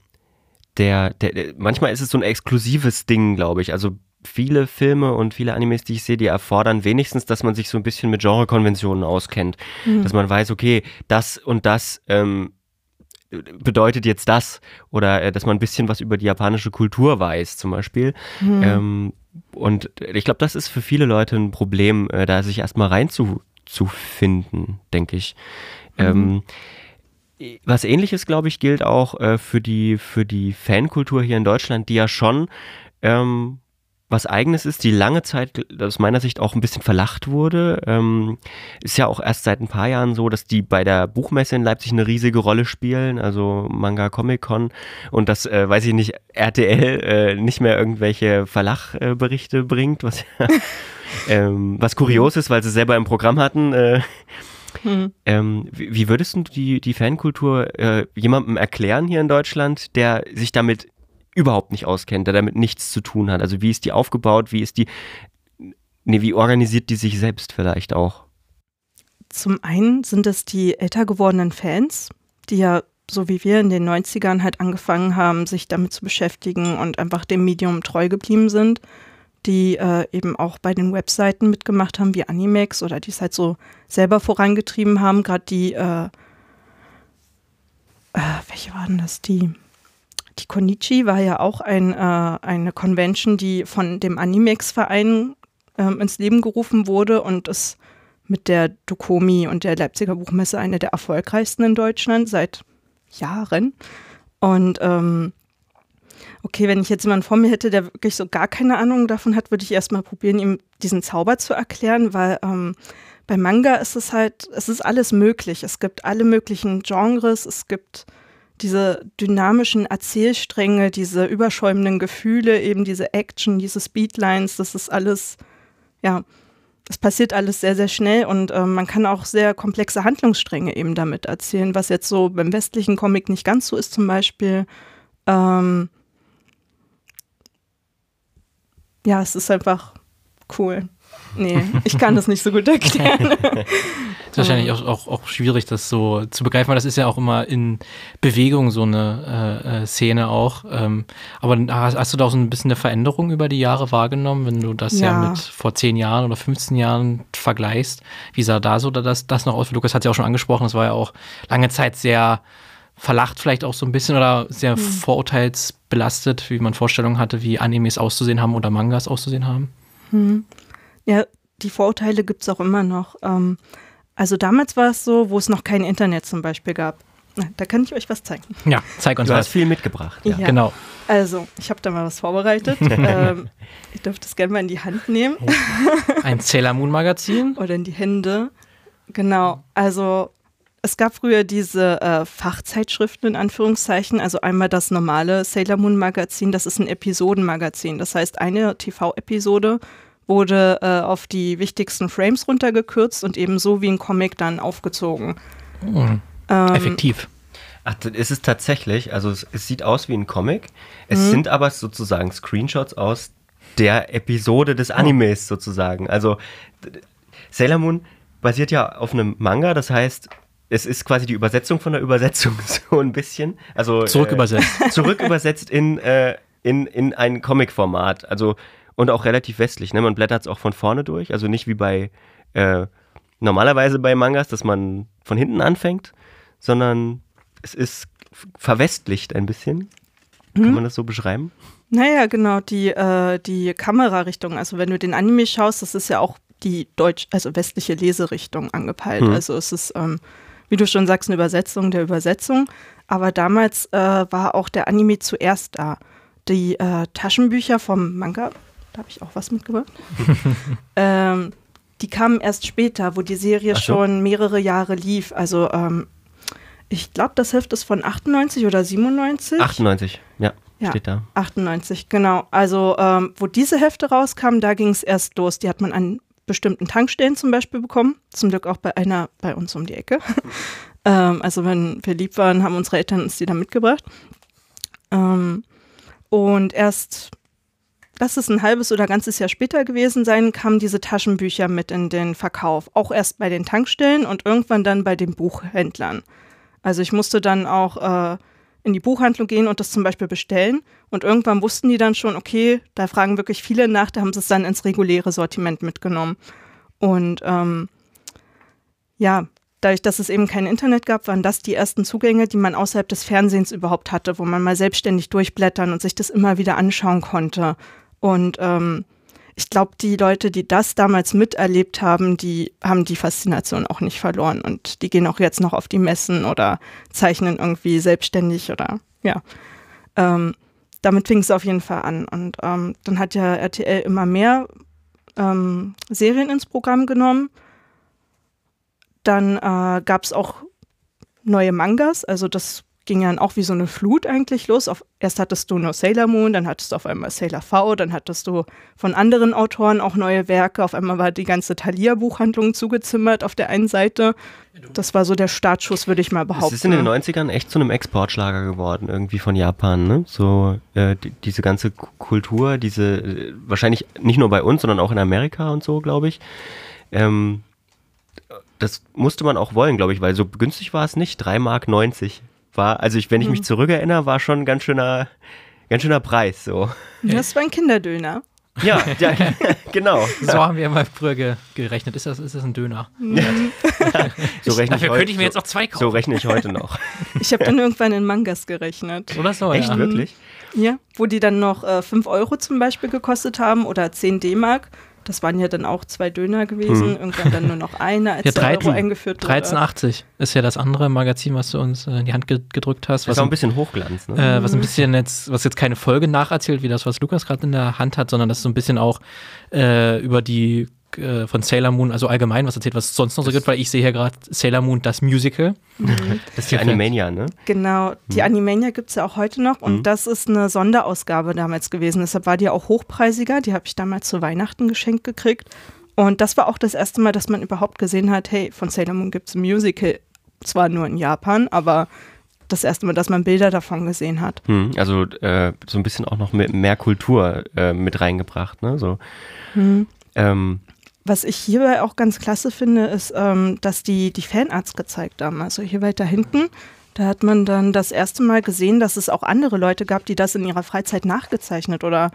der, der, manchmal ist es so ein exklusives Ding, glaube ich. Also viele Filme und viele Animes, die ich sehe, die erfordern wenigstens, dass man sich so ein bisschen mit Genrekonventionen auskennt. Mhm. Dass man weiß, okay, das und das ähm, bedeutet jetzt das. Oder äh, dass man ein bisschen was über die japanische Kultur weiß, zum Beispiel. Mhm. Ähm, und ich glaube, das ist für viele Leute ein Problem, äh, da sich erstmal reinzufinden, denke ich. Mhm. Ähm, was ähnliches, glaube ich, gilt auch äh, für, die, für die Fankultur hier in Deutschland, die ja schon ähm, was eigenes ist, die lange Zeit aus meiner Sicht auch ein bisschen verlacht wurde. Ähm, ist ja auch erst seit ein paar Jahren so, dass die bei der Buchmesse in Leipzig eine riesige Rolle spielen, also Manga Comic Con. Und das, äh, weiß ich nicht, RTL äh, nicht mehr irgendwelche Verlachberichte bringt, was, ähm, was kurios ist, weil sie selber im Programm hatten. Äh, hm. Ähm, wie, wie, würdest du die, die Fankultur äh, jemandem erklären hier in Deutschland, der sich damit überhaupt nicht auskennt, der damit nichts zu tun hat? Also wie ist die aufgebaut? Wie ist die, nee, wie organisiert die sich selbst vielleicht auch? Zum einen sind es die älter gewordenen Fans, die ja so wie wir in den 90ern halt angefangen haben, sich damit zu beschäftigen und einfach dem Medium treu geblieben sind die äh, eben auch bei den Webseiten mitgemacht haben, wie Animex oder die es halt so selber vorangetrieben haben. Gerade die, äh, äh, welche waren das? Die, die Konichi war ja auch ein, äh, eine Convention, die von dem Animex-Verein ähm, ins Leben gerufen wurde und ist mit der Dokomi und der Leipziger Buchmesse eine der erfolgreichsten in Deutschland seit Jahren. Und ähm, okay, wenn ich jetzt jemanden vor mir hätte, der wirklich so gar keine Ahnung davon hat, würde ich erstmal probieren, ihm diesen Zauber zu erklären, weil ähm, bei Manga ist es halt, es ist alles möglich. Es gibt alle möglichen Genres, es gibt diese dynamischen Erzählstränge, diese überschäumenden Gefühle, eben diese Action, diese Speedlines, das ist alles, ja, es passiert alles sehr, sehr schnell und äh, man kann auch sehr komplexe Handlungsstränge eben damit erzählen, was jetzt so beim westlichen Comic nicht ganz so ist zum Beispiel. Ähm, ja, es ist einfach cool. Nee, ich kann das nicht so gut erklären. ist wahrscheinlich auch, auch, auch schwierig, das so zu begreifen, weil das ist ja auch immer in Bewegung so eine äh, äh Szene auch. Ähm, aber hast, hast, du da auch so ein bisschen eine Veränderung über die Jahre wahrgenommen, wenn du das ja, ja mit vor 10 Jahren oder 15 Jahren vergleichst? Wie sah da so das, das noch aus? Lukas hat es ja auch schon angesprochen, es war ja auch lange Zeit sehr verlacht vielleicht auch so ein bisschen oder sehr vorurteilsbelastet, wie man Vorstellungen hatte, wie Animes auszusehen haben oder Mangas auszusehen haben. Hm. Ja, die Vorurteile gibt es auch immer noch. Ähm, also damals war es so, wo es noch kein Internet zum Beispiel gab. Na, Da kann ich euch was zeigen. Ja, zeig uns Du hast was. viel mitgebracht. Ja. Ja. Genau. Also, ich habe da mal was vorbereitet. ähm, ihr dürft es gerne mal in die Hand nehmen Ein Sailor Moon Magazin. oder in die Hände. Genau, also es gab früher diese äh, Fachzeitschriften in Anführungszeichen, also einmal das normale Sailor Moon Magazin, das ist ein Episodenmagazin. Das heißt, eine TV-Episode wurde äh, auf die wichtigsten Frames runtergekürzt und ebenso wie ein Comic dann aufgezogen. Mhm. Ähm, Effektiv. Ach, das ist es tatsächlich. Also es, es sieht aus wie ein Comic. Es sind aber sozusagen Screenshots aus der Episode des Animes sozusagen. Also Sailor Moon basiert ja auf einem Manga, das heißt, es ist quasi die Übersetzung von der Übersetzung so ein bisschen. Also Zurück übersetzt. Äh, zurück übersetzt in, äh, in, in ein Comic-Format. Also und auch relativ westlich. Ne? Man blättert es auch von vorne durch. Also nicht wie bei äh, normalerweise bei Mangas, dass man von hinten anfängt, sondern es ist verwestlicht ein bisschen. Kann man das so beschreiben? Naja, genau, die, äh, die Kamerarichtung. Also wenn du den Anime schaust, das ist ja auch die deutsch, also westliche Leserichtung angepeilt. Hm. Also es ist, ähm, wie du schon sagst, eine Übersetzung der Übersetzung. Aber damals äh, war auch der Anime zuerst da. Die äh, Taschenbücher vom Manga, da habe ich auch was mitgebracht. ähm, die kamen erst später, wo die Serie so. schon mehrere Jahre lief. Also ähm, ich glaube, das Heft ist von 98 oder 97. 98, ja, Ja. steht da. 98, genau. Also, ähm, wo diese Hefte rauskamen, da ging es erst los. Die hat man an bestimmten Tankstellen zum Beispiel bekommen. Zum Glück auch bei einer bei uns um die Ecke. ähm, also, wenn wir lieb waren, haben unsere Eltern uns die dann mitgebracht. Ähm, und erst, lass es ein halbes oder ganzes Jahr später gewesen sein, kamen diese Taschenbücher mit in den Verkauf. Auch erst bei den Tankstellen und irgendwann dann bei den Buchhändlern. Also ich musste dann auch äh, in die Buchhandlung gehen und das zum Beispiel bestellen. Und irgendwann wussten die dann schon, okay, da fragen wirklich viele nach, da haben sie es dann ins reguläre Sortiment mitgenommen. Und ähm, ja, dadurch, dass es eben kein Internet gab, waren das die ersten Zugänge, die man außerhalb des Fernsehens überhaupt hatte, wo man mal selbstständig durchblättern und sich das immer wieder anschauen konnte. Und ähm, ich glaube, die Leute, die das damals miterlebt haben, die haben die Faszination auch nicht verloren und die gehen auch jetzt noch auf die Messen oder zeichnen irgendwie selbstständig oder ja. Ähm, damit fing es auf jeden Fall an. Und ähm, dann hat ja RTL immer mehr ähm, Serien ins Programm genommen. Dann äh, gab es auch neue Mangas, also das ging ja dann auch wie so eine Flut eigentlich los. Auf, erst hattest du nur Sailor Moon, dann hattest du auf einmal Sailor V, dann hattest du von anderen Autoren auch neue Werke. Auf einmal war die ganze Thalia-Buchhandlung zugezimmert auf der einen Seite. Das war so der Startschuss, würde ich mal Es behaupten. ist in den 90ern echt zu einem Exportschlager geworden, irgendwie von Japan, ne? So äh, die, diese ganze Kultur, diese, äh, wahrscheinlich nicht nur bei uns, sondern auch in Amerika und so, glaube ich. Ähm, das musste man auch wollen, glaube ich, weil so günstig war es nicht. 3 Mark 90 war, also ich, wenn ich mich zurückerinnere, war schon ein ganz schöner, ganz schöner Preis, so. Das war ein Kinderdöner. Ja, ja genau. So haben wir immer früher ge gerechnet. Ist das, ist das ein Döner? So rechne Dafür heute- könnte ich mir so, jetzt auch zwei So kaufen. rechne ich heute noch. Ich habe dann irgendwann in Mangas gerechnet. Oder so, Echt, ja. wirklich? Ja, wo die dann noch äh, 5 Euro zum Beispiel gekostet haben oder 10 D-Mark. Das waren ja dann auch zwei Döner gewesen. Irgendwann dann nur noch eine, als Ja, der Euro 13, eingeführt wurde. 1380 ist ja das andere Magazin, was du uns äh, in die Hand ge gedrückt hast. Das Was ist auch ein ein, bisschen Hochglanz, ne? äh, was ein bisschen jetzt, was jetzt keine Folge nacherzählt, wie das, was Lukas gerade in der Hand hat, sondern das so ein bisschen auch äh, über die äh, von Sailor Moon, also allgemein was erzählt, was es sonst noch so gibt, weil ich sehe hier gerade Sailor Moon, das Musical. Das ist die. Animania, ne? Genau, die Animania gibt es ja auch heute noch und Mhm. das ist eine Sonderausgabe damals gewesen. Deshalb war die auch hochpreisiger. Die habe ich damals zu Weihnachten geschenkt gekriegt. Und das war auch das erste Mal, dass man überhaupt gesehen hat, hey, von Sailor Moon gibt es ein Musical. Zwar nur in Japan, aber das erste Mal, dass man Bilder davon gesehen hat. Hm, also äh, so ein bisschen auch noch mit mehr Kultur äh, mit reingebracht, ne? So. Mhm. Ähm, Was ich hierbei auch ganz klasse finde, ist, ähm, dass die die Fanarts gezeigt haben. Also hier weiter hinten, da hat man dann das erste Mal gesehen, dass es auch andere Leute gab, die das in ihrer Freizeit nachgezeichnet oder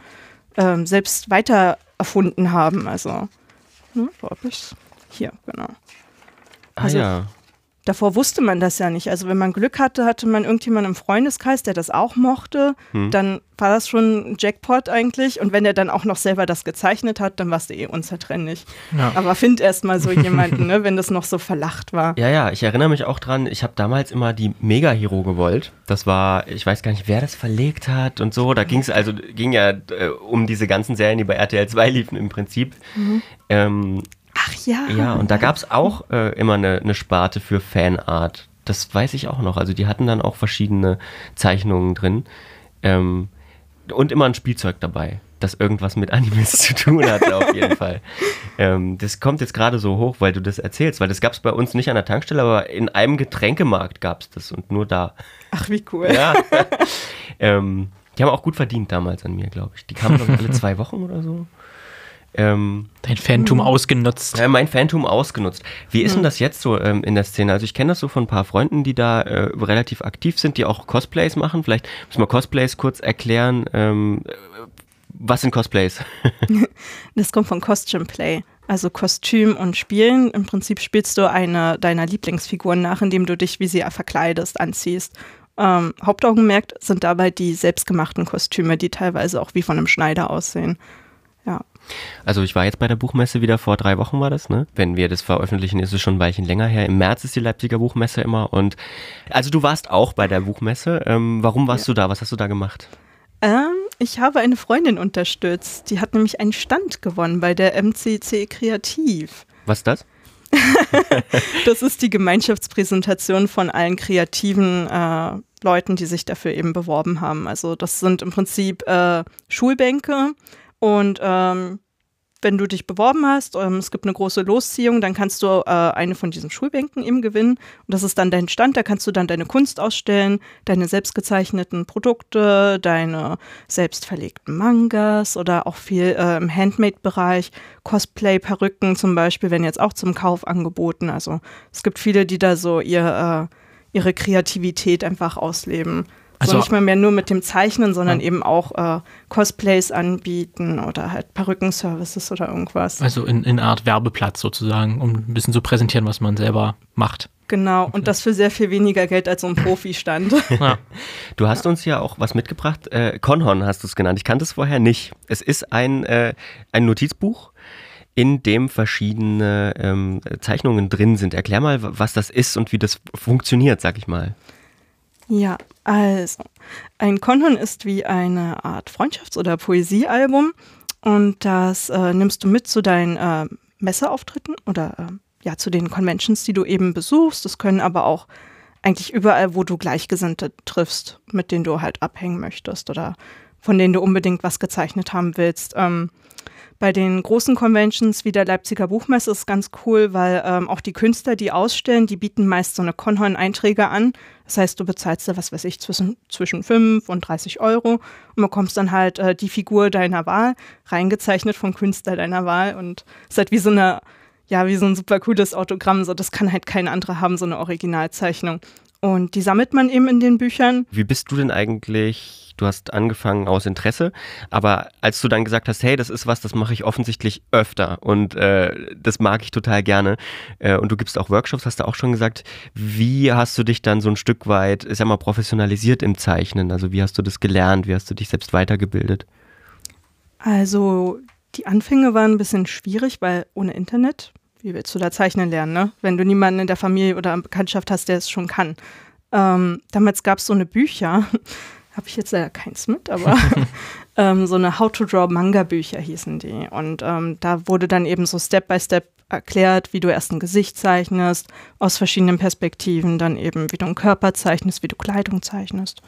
ähm, selbst weiter erfunden haben. Also, ne, wo hab ich's? Hier, genau. ah Also- ja. Davor wusste man das ja nicht. Also wenn man Glück hatte, hatte man irgendjemanden im Freundeskreis, der das auch mochte, Hm. dann war das schon ein Jackpot eigentlich. Und wenn er dann auch noch selber das gezeichnet hat, dann warst du eh unzertrennlich. Ja. Aber find erst mal so jemanden, ne, wenn das noch so verlacht war. Ja, ja, ich erinnere mich auch dran, ich habe damals immer die Mega-Hero gewollt. Das war, ich weiß gar nicht, wer das verlegt hat und so. Da ging es also, ging ja äh, um diese ganzen Serien, die bei RTL 2 liefen im Prinzip. Ähm, Ach ja. ja, und da gab es auch äh, immer eine, eine Sparte für Fanart. Das weiß ich auch noch. Also die hatten dann auch verschiedene Zeichnungen drin. Ähm, und immer ein Spielzeug dabei, das irgendwas mit Animes zu tun hatte, auf jeden Fall. Ähm, das kommt jetzt gerade so hoch, weil du das erzählst, weil das gab es bei uns nicht an der Tankstelle, aber in einem Getränkemarkt gab es das und nur da. Ach, wie cool. Ja. ähm, die haben auch gut verdient damals an mir, glaube ich. Die kamen, glaube ich, alle zwei Wochen oder so. Ähm, Dein Fantum ausgenutzt. ja, mein Phantom ausgenutzt. Wie ist denn das jetzt so ähm, in der Szene? Also ich kenne das so von ein paar Freunden, die da äh, relativ aktiv sind, die auch Cosplays machen. Vielleicht müssen wir Cosplays kurz erklären. Ähm, äh, was sind Cosplays? Das kommt von Costume Play. Also Kostüm und Spielen. Im Prinzip spielst du eine deiner Lieblingsfiguren nach, indem du dich wie sie verkleidest, anziehst. Ähm, Hauptaugenmerk sind dabei die selbstgemachten Kostüme, die teilweise auch wie von einem Schneider aussehen. Ja. Also ich war jetzt bei der Buchmesse wieder vor drei Wochen war das, ne? Wenn wir das veröffentlichen, ist es schon ein Weilchen länger her. Im März ist die Leipziger Buchmesse immer und also du warst auch bei der Buchmesse. Ähm, warum warst du da? Was hast du da gemacht? Ähm, ich habe eine Freundin unterstützt. Die hat nämlich einen Stand gewonnen bei der MCC Kreativ. Was ist das? Das ist die Gemeinschaftspräsentation von allen kreativen äh, Leuten, die sich dafür eben beworben haben. Also das sind im Prinzip äh, Schulbänke und ähm, wenn du dich beworben hast, ähm, es gibt eine große Losziehung, dann kannst du äh, eine von diesen Schulbänken eben gewinnen. Und das ist dann dein Stand, da kannst du dann deine Kunst ausstellen, deine selbstgezeichneten Produkte, deine selbst verlegten Mangas oder auch viel äh, im Handmade-Bereich. Cosplay-Perücken zum Beispiel werden jetzt auch zum Kauf angeboten. Also es gibt viele, die da so ihr, äh, ihre Kreativität einfach ausleben. Also- so nicht mal mehr nur mit dem Zeichnen, sondern eben auch äh, Cosplays anbieten oder halt Perückenservices oder irgendwas. Also in, in Art Werbeplatz sozusagen, um ein bisschen zu präsentieren, was man selber macht. Genau, und das für sehr viel weniger Geld als so ein Profi-Stand. Ja. Du hast uns ja auch was mitgebracht. Äh, Conhorn hast du es genannt. Ich kannte es vorher nicht. Es ist ein, äh, ein Notizbuch, in dem verschiedene ähm, Zeichnungen drin sind. Erklär mal, was das ist und wie das funktioniert, sag ich mal. Ja, also ein Konhorn ist wie eine Art Freundschafts- oder Poesiealbum und das äh, nimmst du mit zu deinen äh, Messeauftritten oder äh, ja zu den Conventions, die du eben besuchst. Das können aber auch eigentlich überall, wo du Gleichgesinnte triffst, mit denen du halt abhängen möchtest oder von denen du unbedingt was gezeichnet haben willst. Ähm, bei den großen Conventions wie der Leipziger Buchmesse ist ganz cool, weil ähm, auch die Künstler, die ausstellen, die bieten meist so eine Conhorn-Einträge an. Das heißt, du bezahlst da, was weiß ich, zwischen, zwischen 5 und 30 Euro und bekommst dann halt äh, die Figur deiner Wahl, reingezeichnet vom Künstler deiner Wahl und ist halt wie so eine, ja, wie so ein super cooles Autogramm. So, das kann halt kein anderer haben, so eine Originalzeichnung. Und die sammelt man eben in den Büchern. Wie bist du denn eigentlich, du hast angefangen aus Interesse, aber als du dann gesagt hast, hey, das ist was, das mache ich offensichtlich öfter und äh, das mag ich total gerne äh, und du gibst auch Workshops, hast du auch schon gesagt, wie hast du dich dann so ein Stück weit, ich sag mal, professionalisiert im Zeichnen? Also wie hast du das gelernt, wie hast du dich selbst weitergebildet? Also die Anfänge waren ein bisschen schwierig, weil ohne Internet, wie willst du da zeichnen lernen, ne? wenn du niemanden in der Familie oder Bekanntschaft hast, der es schon kann. Ähm, damals gab es so eine Bücher, habe ich jetzt leider keins mit, aber ähm, so eine How to Draw Manga Bücher hießen die. Und ähm, da wurde dann eben so Step by Step erklärt, wie du erst ein Gesicht zeichnest, aus verschiedenen Perspektiven, dann eben, wie du einen Körper zeichnest, wie du Kleidung zeichnest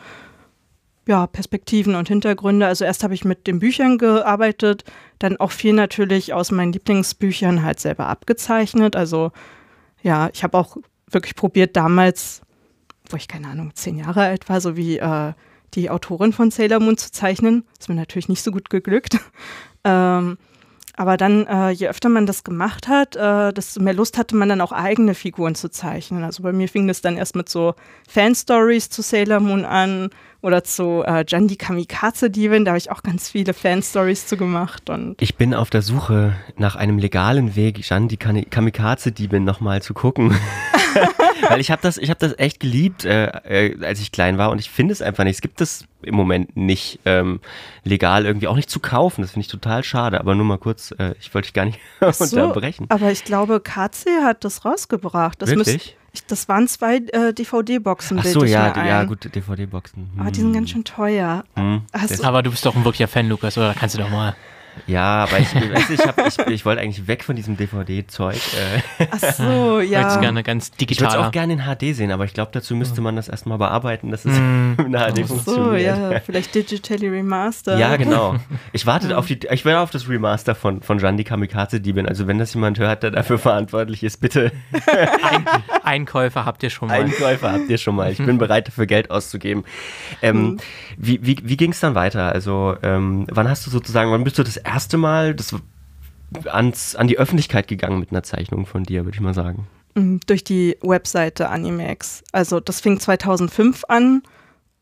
ja, Perspektiven und Hintergründe. Also erst habe ich mit den Büchern gearbeitet, dann auch viel natürlich aus meinen Lieblingsbüchern halt selber abgezeichnet. Also ja, ich habe auch wirklich probiert damals, wo ich keine Ahnung, zehn Jahre alt war, so wie äh, die Autorin von Sailor Moon zu zeichnen. Ist mir natürlich nicht so gut geglückt. ähm, aber dann, äh, je öfter man das gemacht hat, äh, desto mehr Lust hatte man dann auch eigene Figuren zu zeichnen. Also bei mir fing das dann erst mit so Fanstories zu Sailor Moon an oder zu äh, Jan die Kamikaze-Diebin. Da habe ich auch ganz viele Fanstories zu gemacht. Und Ich bin auf der Suche nach einem legalen Weg, Jan die Kani- Kamikaze-Diebin nochmal zu gucken. Weil ich habe das, ich hab das echt geliebt, äh, äh, als ich klein war und ich finde es einfach nicht. Es gibt es im Moment nicht ähm, legal irgendwie auch nicht zu kaufen. Das finde ich total schade. Aber nur mal kurz, äh, ich wollte dich gar nicht So, unterbrechen. aber ich glaube, KC hat das rausgebracht. Das, Wirklich? ich, das waren zwei äh, DVD-Boxen. Ach so, ich ja, mir die, ein. ja, gut, DVD-Boxen. Aber die sind ganz schön teuer. Hm. Du, Aber du bist doch ein wirklicher Fan, Lukas, oder kannst du doch mal. Ja, aber ich, weißt ich, hab, ich, ich wollte eigentlich weg von diesem DVD-Zeug. Äh, ach so, Ja. Ja. gerne ganz ich würde es digital. auch gerne in HD sehen, aber ich glaube, dazu müsste man das erstmal bearbeiten, dass es Mm. in HD Ach so, funktioniert. ja, vielleicht digitally remastered. Ja, genau. Ich warte auf die, ich werde auf das Remaster von, von Jandi Kamikaze Diebin. Also wenn das jemand hört, der dafür verantwortlich ist, bitte Einkäufer habt ihr schon mal. Einkäufer habt ihr schon mal. Ich bin bereit dafür Geld auszugeben. Ähm, Wie, wie, wie ging es dann weiter? Also ähm, wann hast du sozusagen, wann bist du das erste Mal das, ans, an die Öffentlichkeit gegangen mit einer Zeichnung von dir, würde ich mal sagen? Mm, Durch die Webseite Animax. Also das fing 2005 an.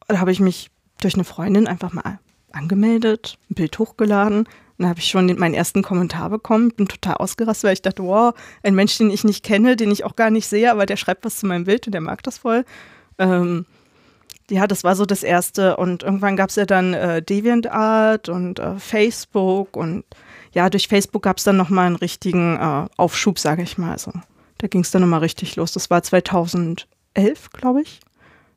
Da habe ich mich durch eine Freundin einfach mal angemeldet, ein Bild hochgeladen. Dann habe ich schon den, meinen ersten Kommentar bekommen, bin total ausgerastet, weil ich dachte, wow, ein Mensch, den ich nicht kenne, den ich auch gar nicht sehe, aber der schreibt was zu meinem Bild und der mag das voll. Ähm, ja, das war so das Erste. Und irgendwann gab es ja dann äh, DeviantArt und äh, Facebook. Und ja, durch Facebook gab es dann nochmal einen richtigen äh, Aufschub, sage ich mal. Also, da ging es dann nochmal richtig los. Das war 2011, glaube ich.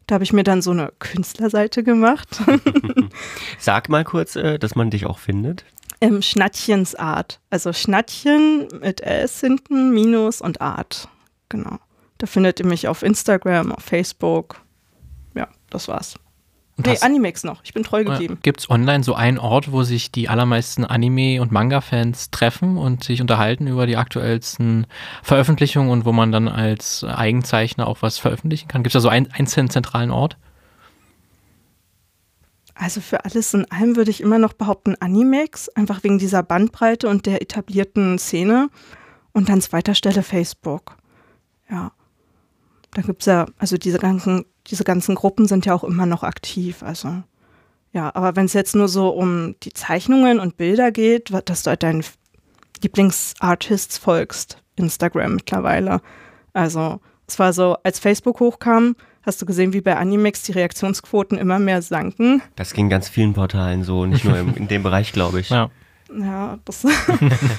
Da habe ich mir dann so eine Künstlerseite gemacht. Sag mal kurz, äh, dass man dich auch findet. Im Schnattchensart. Also Schnattchen mit S hinten, Minus und Art. Genau. Da findet ihr mich auf Instagram, auf Facebook. Das war's. Und Nee, Animex noch. Ich bin treu geblieben. Gibt es online so einen Ort, wo sich die allermeisten Anime- und Manga-Fans treffen und sich unterhalten über die aktuellsten Veröffentlichungen und wo man dann als Eigenzeichner auch was veröffentlichen kann? Gibt es da so einen einzelnen zentralen Ort? Also für alles in allem würde ich immer noch behaupten Animex, einfach wegen dieser Bandbreite und der etablierten Szene. Und an zweiter Stelle Facebook. Ja. Da gibt es ja, also diese ganzen, diese ganzen Gruppen sind ja auch immer noch aktiv. Also ja, aber wenn es jetzt nur so um die Zeichnungen und Bilder geht, dass du halt deinen Lieblingsartists folgst, Instagram mittlerweile. Also es war so, als Facebook hochkam, hast du gesehen, wie bei Animex die Reaktionsquoten immer mehr sanken. Das ging ganz vielen Portalen so, nicht nur im, in dem Bereich, glaube ich. Ja. Ja, das.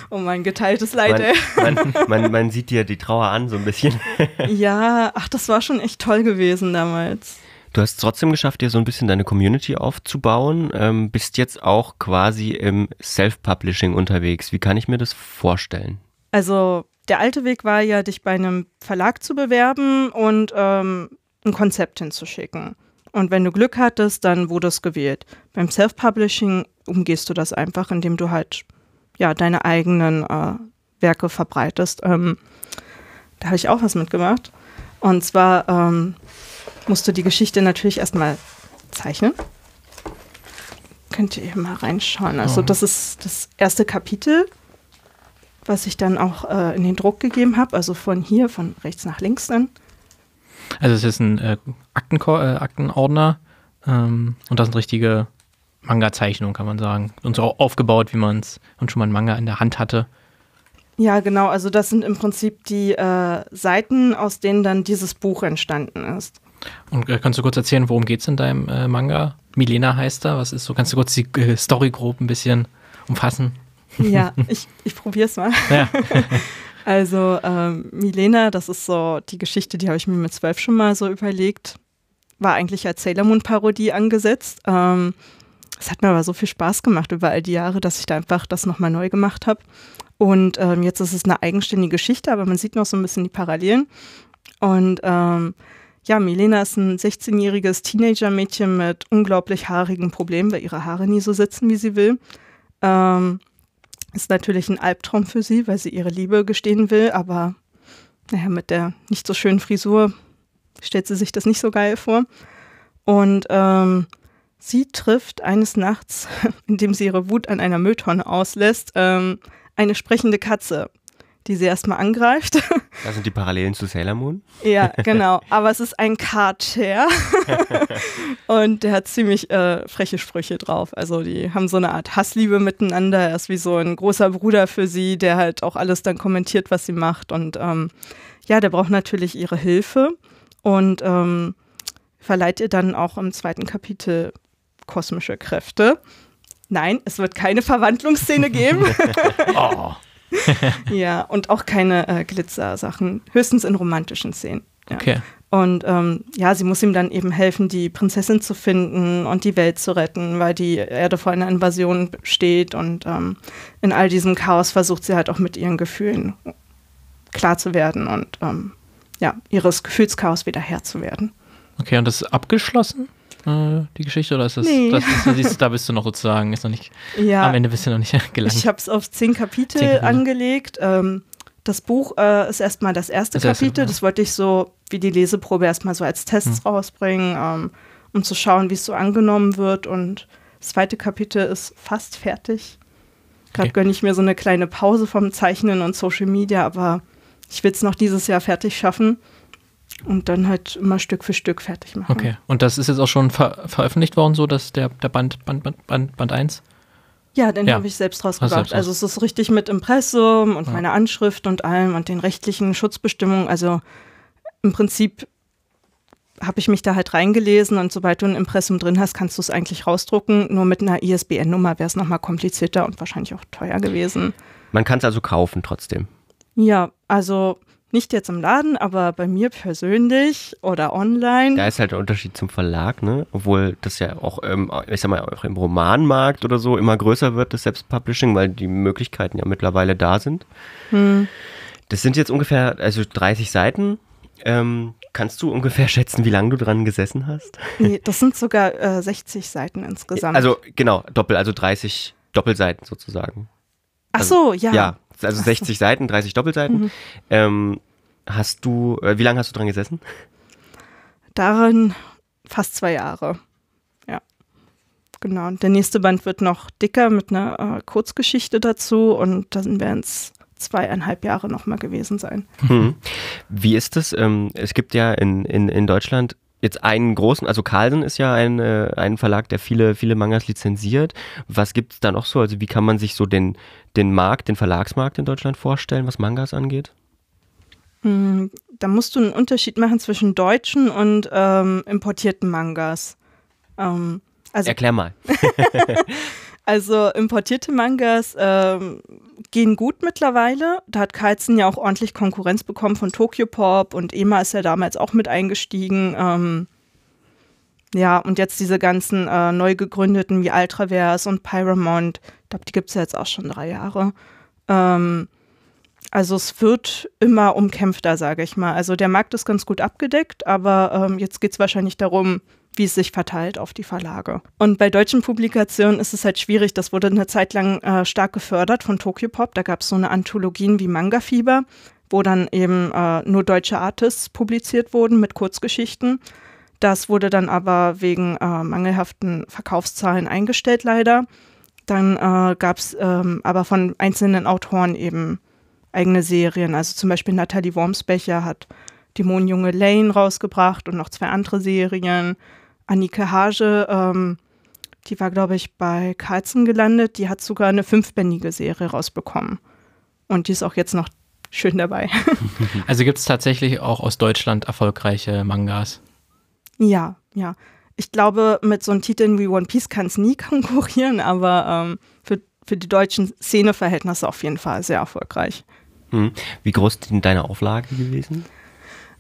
oh mein geteiltes Leid, Man, ey. man, man, man sieht dir die Trauer an, so ein bisschen. Ja, ach, das war schon echt toll gewesen damals. Du hast es trotzdem geschafft, dir so ein bisschen deine Community aufzubauen. Ähm, bist jetzt auch quasi im Self-Publishing unterwegs. Wie kann ich mir das vorstellen? Also, der alte Weg war ja, dich bei einem Verlag zu bewerben und ähm, ein Konzept hinzuschicken. Und wenn du Glück hattest, dann wurde es gewählt. Beim Self-Publishing umgehst du das einfach, indem du halt ja deine eigenen äh, Werke verbreitest. Ähm, da habe ich auch was mitgemacht. Und zwar ähm, musst du die Geschichte natürlich erstmal zeichnen. Könnt ihr hier mal reinschauen. Also, das ist das erste Kapitel, was ich dann auch äh, in den Druck gegeben habe. Also von hier, von rechts nach links dann. Also es ist ein äh, Aktenko äh, Aktenordner ähm, und das sind richtige Manga-Zeichnungen, kann man sagen. Und so aufgebaut, wie man es und schon mal einen Manga in der Hand hatte. Ja, genau. Also das sind im Prinzip die äh, Seiten, aus denen dann dieses Buch entstanden ist. Und äh, kannst du kurz erzählen, worum geht es in deinem äh, Manga? Milena heißt er. Was ist so? Kannst du kurz die äh, Story grob ein bisschen umfassen? Ja, ich, ich probiere es mal. Ja. Also ähm, Milena, das ist so die Geschichte, die habe ich mir mit zwölf schon mal so überlegt. War eigentlich als Sailor Moon Parodie angesetzt. Ähm, es hat mir aber so viel Spaß gemacht über all die Jahre, dass ich da einfach das nochmal neu gemacht habe. Und ähm, jetzt ist es eine eigenständige Geschichte, aber man sieht noch so ein bisschen die Parallelen. Und ähm, ja, Milena ist ein 16-jähriges Teenager-Mädchen mit unglaublich haarigen Problemen, weil ihre Haare nie so sitzen, wie sie will. Ähm, ist natürlich ein Albtraum für sie, weil sie ihre Liebe gestehen will, aber naja, mit der nicht so schönen Frisur stellt sie sich das nicht so geil vor. Und ähm, sie trifft eines Nachts, indem sie ihre Wut an einer Mülltonne auslässt, ähm, eine sprechende Katze, die sie erstmal angreift. Da sind die Parallelen zu Sailor Moon. Ja, genau. Aber es ist ein Kater und der hat ziemlich äh, freche Sprüche drauf. Also die haben so eine Art Hassliebe miteinander. Er ist wie so ein großer Bruder für sie, der halt auch alles dann kommentiert, was sie macht. Und ähm, ja, der braucht natürlich ihre Hilfe. und ähm, verleiht ihr dann auch im zweiten Kapitel kosmische Kräfte. Nein, es wird keine Verwandlungsszene geben. Oh. ja, und auch keine äh, Glitzer-Sachen, höchstens in romantischen Szenen. Ja. Okay. Und ähm, ja, sie muss ihm dann eben helfen, die Prinzessin zu finden und die Welt zu retten, weil die Erde vor einer Invasion steht. Und ähm, in all diesem Chaos versucht sie halt auch mit ihren Gefühlen klar zu werden und ähm, ja, ihres Gefühlschaos wieder Herr zu werden. Okay, und das ist abgeschlossen, äh, die Geschichte, oder ist das, Nee. das, das, siehst du, da bist du noch sozusagen, ist noch nicht, Ja, am Ende bist du noch nicht gelangt. ich habe es auf zehn Kapitel, Zehn Kapitel. angelegt. Ähm, das Buch äh, ist erstmal das erste Das erste, Kapitel. ja. Das wollte ich so wie die Leseprobe erstmal so als Tests Hm. rausbringen, ähm, um zu schauen, wie es so angenommen wird. Und das zweite Kapitel ist fast fertig. Gerade Okay. gönne ich mir so eine kleine Pause vom Zeichnen und Social Media, aber ich will es noch dieses Jahr fertig schaffen und dann halt immer Stück für Stück fertig machen. Okay, und das ist jetzt auch schon ver veröffentlicht worden, so dass der, der Band, Band, Band, Band, Band 1? Ja, den Ja. habe ich selbst rausgebracht. Also es ist richtig mit Impressum und Ja. meiner Anschrift und allem und den rechtlichen Schutzbestimmungen. Also im Prinzip habe ich mich da halt reingelesen und sobald du ein Impressum drin hast, kannst du es eigentlich rausdrucken. Nur mit einer ISBN-Nummer wäre es nochmal komplizierter und wahrscheinlich auch teuer gewesen. Man kann es also kaufen trotzdem. Ja, also nicht jetzt im Laden, aber bei mir persönlich oder online. Da ist halt der Unterschied zum Verlag, ne? Obwohl das ja auch, ähm, ich sag mal, auch im Romanmarkt oder so immer größer wird, das Selbstpublishing, weil die Möglichkeiten ja mittlerweile da sind. Hm. Das sind jetzt ungefähr, also 30 Seiten. Ähm, kannst du ungefähr schätzen, wie lange du dran gesessen hast? Nee, das sind sogar äh, 60 Seiten insgesamt. Also genau, Doppel, also 30 Doppelseiten sozusagen. Ach so, ja. Ja, also 60 Seiten, 30 Doppelseiten. Mhm. Ähm, hast du, äh, wie lange hast du dran gesessen? Darin fast zwei Jahre. Ja. Genau. Und der nächste Band wird noch dicker mit einer äh, Kurzgeschichte dazu und dann werden es zweieinhalb Jahre nochmal gewesen sein. Hm. Wie ist es? Ähm, es gibt ja in, in, in Deutschland jetzt einen großen, also Carlsen ist ja ein, äh, ein Verlag, der viele, viele Mangas lizenziert. Was gibt es da noch so? Also wie kann man sich so den, den Markt, den Verlagsmarkt in Deutschland vorstellen, was Mangas angeht? Mm, Da musst du einen Unterschied machen zwischen deutschen und ähm, importierten Mangas. Ähm, also Erklär mal. Also importierte Mangas ähm, gehen gut mittlerweile. Da hat Carlsen ja auch ordentlich Konkurrenz bekommen von Tokyo Pop und EMA ist ja damals auch mit eingestiegen. Ähm, ja, und jetzt diese ganzen äh, neu gegründeten wie Ultraverse und Pyramont, ich glaube, die gibt es ja jetzt auch schon drei Jahre. Ähm, also es wird immer umkämpfter, sage ich mal. Also der Markt ist ganz gut abgedeckt, aber ähm, jetzt geht es wahrscheinlich darum, wie es sich verteilt auf die Verlage. Und bei deutschen Publikationen ist es halt schwierig. Das wurde eine Zeit lang äh, stark gefördert von Tokyo Pop. Da gab es so eine Anthologien wie Manga Fieber, wo dann eben äh, nur deutsche Artists publiziert wurden mit Kurzgeschichten. Das wurde dann aber wegen äh, mangelhaften Verkaufszahlen eingestellt, leider. Dann äh, gab es ähm, aber von einzelnen Autoren eben eigene Serien. Also zum Beispiel Nathalie Wormsbecher hat Dämonenjunge Lane rausgebracht und noch zwei andere Serien. Annike Hage, ähm, die war, glaube ich, bei Carlsen gelandet. Die hat sogar eine fünfbändige Serie rausbekommen. Und die ist auch jetzt noch schön dabei. Also gibt es tatsächlich auch aus Deutschland erfolgreiche Mangas. ja, ja. Ich glaube, mit so einem Titeln wie One Piece kann es nie konkurrieren, aber ähm, für, für die deutschen Szeneverhältnisse auf jeden Fall sehr erfolgreich. Hm. Wie groß ist denn deine Auflage gewesen?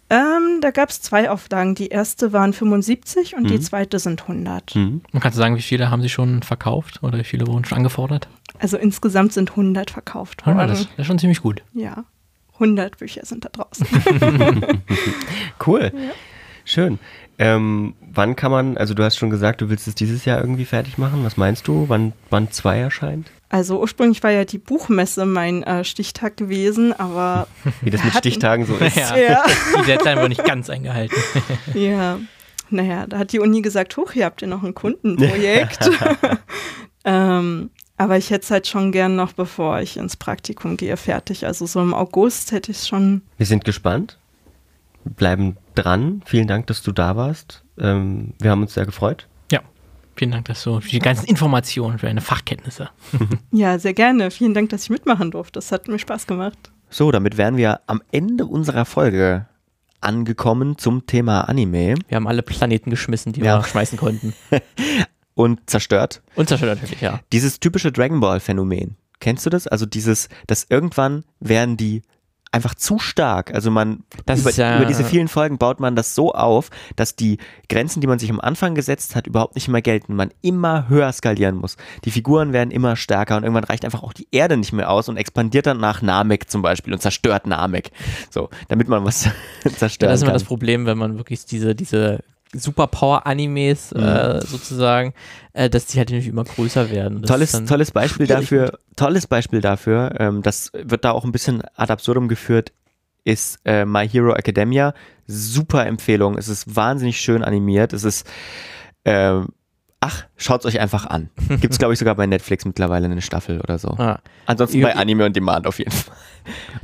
Ähm, da gab es zwei Auflagen. Die erste waren 75 und die Mhm. zweite sind 100. Hm. Man kann sagen, wie viele haben sie schon verkauft oder wie viele wurden schon angefordert? Also insgesamt sind 100 verkauft worden. Ah, das, das ist schon ziemlich gut. Ja, 100 Bücher sind da draußen. Cool. Schön. Ähm, wann kann man, also du hast schon gesagt, du willst es dieses Jahr irgendwie fertig machen. Was meinst du, wann Band 2 erscheint? Also ursprünglich war ja die Buchmesse mein äh, Stichtag gewesen, aber Wie das mit hatten- Stichtagen so ist. Ja, ja, die Deadline wurde nicht ganz eingehalten. ja, naja, da hat die Uni gesagt, hoch, hier habt ihr noch ein Kundenprojekt. ähm, aber ich hätte es halt schon gern noch, bevor ich ins Praktikum gehe, fertig. Also so im August hätte ich es schon. Wir sind gespannt. Bleiben dran. Vielen Dank, dass du da warst. Ähm, wir haben uns sehr gefreut. Vielen Dank, dass du für die ganzen Informationen, für deine Fachkenntnisse. Ja, sehr gerne. Vielen Dank, dass ich mitmachen durfte. Das hat mir Spaß gemacht. So, damit wären wir am Ende unserer Folge angekommen zum Thema Anime Wir haben alle Planeten geschmissen, die Ja. wir schmeißen konnten. und zerstört. Und zerstört natürlich, ja. Dieses typische Dragon Ball Phänomen. Kennst du das? Also dieses, dass irgendwann werden die einfach zu stark. Also man über, ja- über diese vielen Folgen baut man das so auf, dass die Grenzen, die man sich am Anfang gesetzt hat, überhaupt nicht mehr gelten. Man immer höher skalieren muss. Die Figuren werden immer stärker und irgendwann reicht einfach auch die Erde nicht mehr aus und expandiert dann nach Namek zum Beispiel und zerstört Namek. So, damit man was Ja, zerstören das ist immer das Problem, wenn man wirklich diese, diese Superpower-Animes Mhm. äh, sozusagen, äh, dass die halt natürlich immer größer werden. Das Tolles, tolles Beispiel dafür, tolles Beispiel dafür, ähm, das wird da auch ein bisschen ad absurdum geführt, ist äh, My Hero Academia. Super Empfehlung. Es ist wahnsinnig schön animiert. Es ist, ähm, ach, schaut's euch einfach an. Gibt's, glaube ich, sogar bei Netflix mittlerweile eine Staffel oder so. Ah, Ansonsten bei Anime on Demand auf jeden Fall.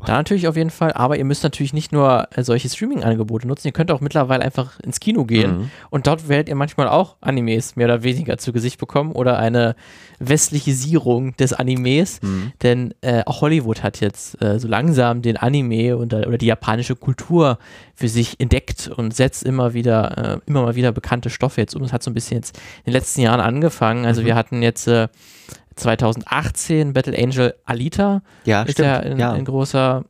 Da natürlich auf jeden Fall, aber ihr müsst natürlich nicht nur äh, solche Streaming-Angebote nutzen, ihr könnt auch mittlerweile einfach ins Kino gehen Mhm. und dort werdet ihr manchmal auch Animes mehr oder weniger zu Gesicht bekommen oder eine Westlichisierung des Animes, Mhm. denn äh, auch Hollywood hat jetzt äh, so langsam den Anime und, oder die japanische Kultur für sich entdeckt und setzt immer wieder, äh, immer mal wieder bekannte Stoffe jetzt um. Das hat so ein bisschen jetzt in den letzten Jahren angefangen. Also Mhm. wir hatten jetzt äh, 2018 Battle Angel Alita, Ja, ist stimmt. ja ein, ja. ein großer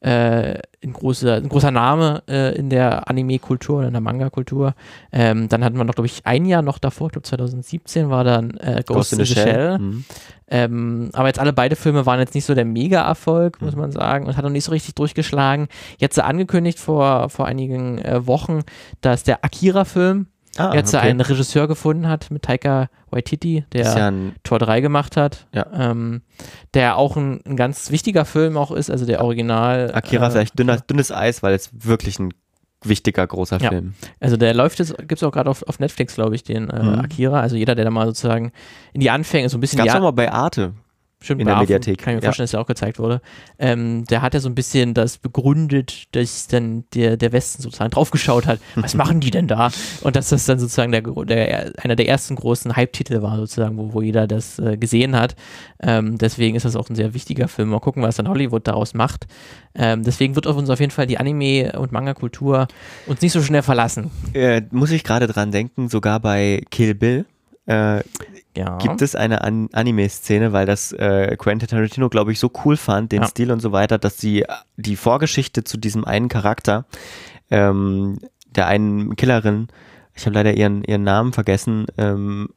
äh, ein, großer, ein großer Name äh, in der Anime-Kultur oder in der Manga-Kultur. Ähm, dann hatten wir noch, glaube ich, ein Jahr noch davor, ich glaube 2017 war dann äh, Ghost, in the Shell. Mhm. Ähm, aber jetzt alle beide Filme waren jetzt nicht so der Mega-Erfolg, Mhm. muss man sagen, und hat noch nicht so richtig durchgeschlagen. Jetzt angekündigt vor, vor einigen äh, Wochen, dass der Akira-Film Ah, jetzt okay. einen Regisseur gefunden hat mit Taika Waititi, der ja ein, Tor 3 gemacht hat, Ja. ähm, der auch ein, ein ganz wichtiger Film auch ist, also der Original. Akira äh, vielleicht dünner, dünnes Eis, weil es wirklich ein wichtiger, großer Ja. Film. Also der läuft jetzt, gibt es auch gerade auf, auf Netflix, glaube ich, den äh, Mhm. Akira. Also jeder, der da mal sozusagen in die Anfänge so ein bisschen Gab's die auch mal bei Arte. Stimmt, in bei der Affen Mediathek, Kann ich mir ja. vorstellen, dass der auch gezeigt wurde. Ähm, der hat ja so ein bisschen das begründet, dass dann der, der Westen sozusagen draufgeschaut hat, was machen die denn da? Und dass das dann sozusagen der, der, einer der ersten großen Hype-Titel war, sozusagen, wo, wo jeder das äh, gesehen hat. Ähm, deswegen ist das auch ein sehr wichtiger Film. Mal gucken, was dann Hollywood daraus macht. Ähm, deswegen wird auf uns auf jeden Fall die Anime- und Manga-Kultur uns nicht so schnell verlassen. Äh, muss ich gerade dran denken, sogar bei Kill Bill. Äh, Ja. gibt es eine An Anime-Szene, weil das äh, Quentin Tarantino, glaube ich, so cool fand, den Ja. Stil und so weiter, dass sie die Vorgeschichte zu diesem einen Charakter, ähm, der einen Killerin, ich habe leider ihren, ihren Namen vergessen, ähm,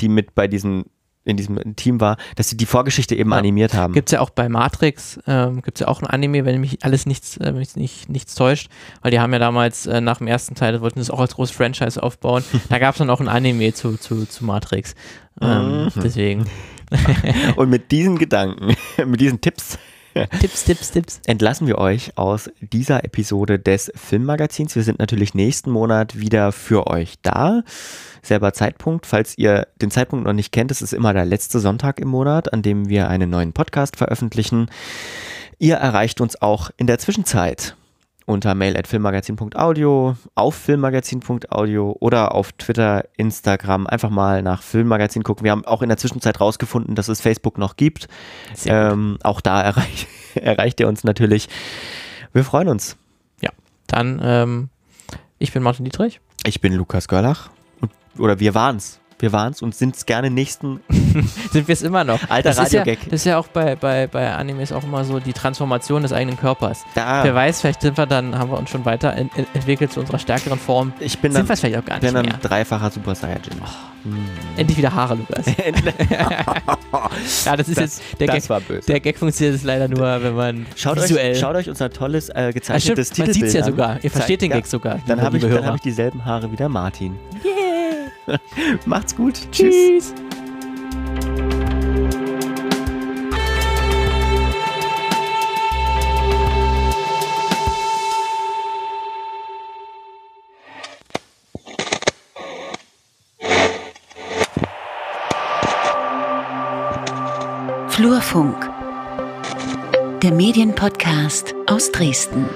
die mit bei diesem in diesem Team war, dass sie die Vorgeschichte eben Ja. animiert haben. Gibt es ja auch bei Matrix, ähm, gibt es ja auch ein Anime, wenn mich alles nichts, äh, mich nicht, nichts täuscht, weil die haben ja damals äh, nach dem ersten Teil, wollten das auch als großes Franchise aufbauen, da gab es dann auch ein Anime zu, zu, zu Matrix. Ähm, Mhm. Deswegen. und mit diesen Gedanken, mit diesen Tipps Tipps, Tipps, Tipps. entlassen wir euch aus dieser Episode des Filmmagazins. Wir sind natürlich nächsten Monat wieder für euch da. Selber Zeitpunkt. Falls ihr den Zeitpunkt noch nicht kennt, es ist immer der letzte Sonntag im Monat, an dem wir einen neuen Podcast veröffentlichen. Ihr erreicht uns auch in der Zwischenzeit unter mail at filmmagazin.audio, auf filmmagazin.audio oder auf Twitter, Instagram. Einfach mal nach Filmmagazin gucken. Wir haben auch in der Zwischenzeit rausgefunden, dass es Facebook noch gibt. Ähm, auch da erreich, erreicht ihr uns natürlich. Wir freuen uns. Dann, ähm, ich bin Martin Dietrich. Ich bin Lukas Görlach. Und, oder wir waren's. Wir waren's und sind's gerne nächsten. Sind wir es immer noch. Alter das ist ja, Radio-Gag. Das ist ja auch bei, bei, bei Animes auch immer so die Transformation des eigenen Körpers. Da. Wer weiß, vielleicht sind wir dann, haben wir uns schon weiter ent ent entwickelt zu unserer stärkeren Form. Ich bin Sind dann, es vielleicht auch gar nicht bin dann mehr. dreifacher Super Saiyajin. Endlich wieder Haare, Lukas. ja, das ist Das- jetzt, der das Gag, war böse. der Gag funktioniert es leider nur, wenn man Schaut visuell. euch, schaut euch unser tolles äh, Ah, gezeichnetes stimmt, man Titelbild sieht es ja an. sogar. Ihr versteht den. Gag sogar. Dann habe ich, hab ich dieselben Haare wie der Martin. Macht's gut. Tschüss. Flurfunk, der Medienpodcast aus Dresden.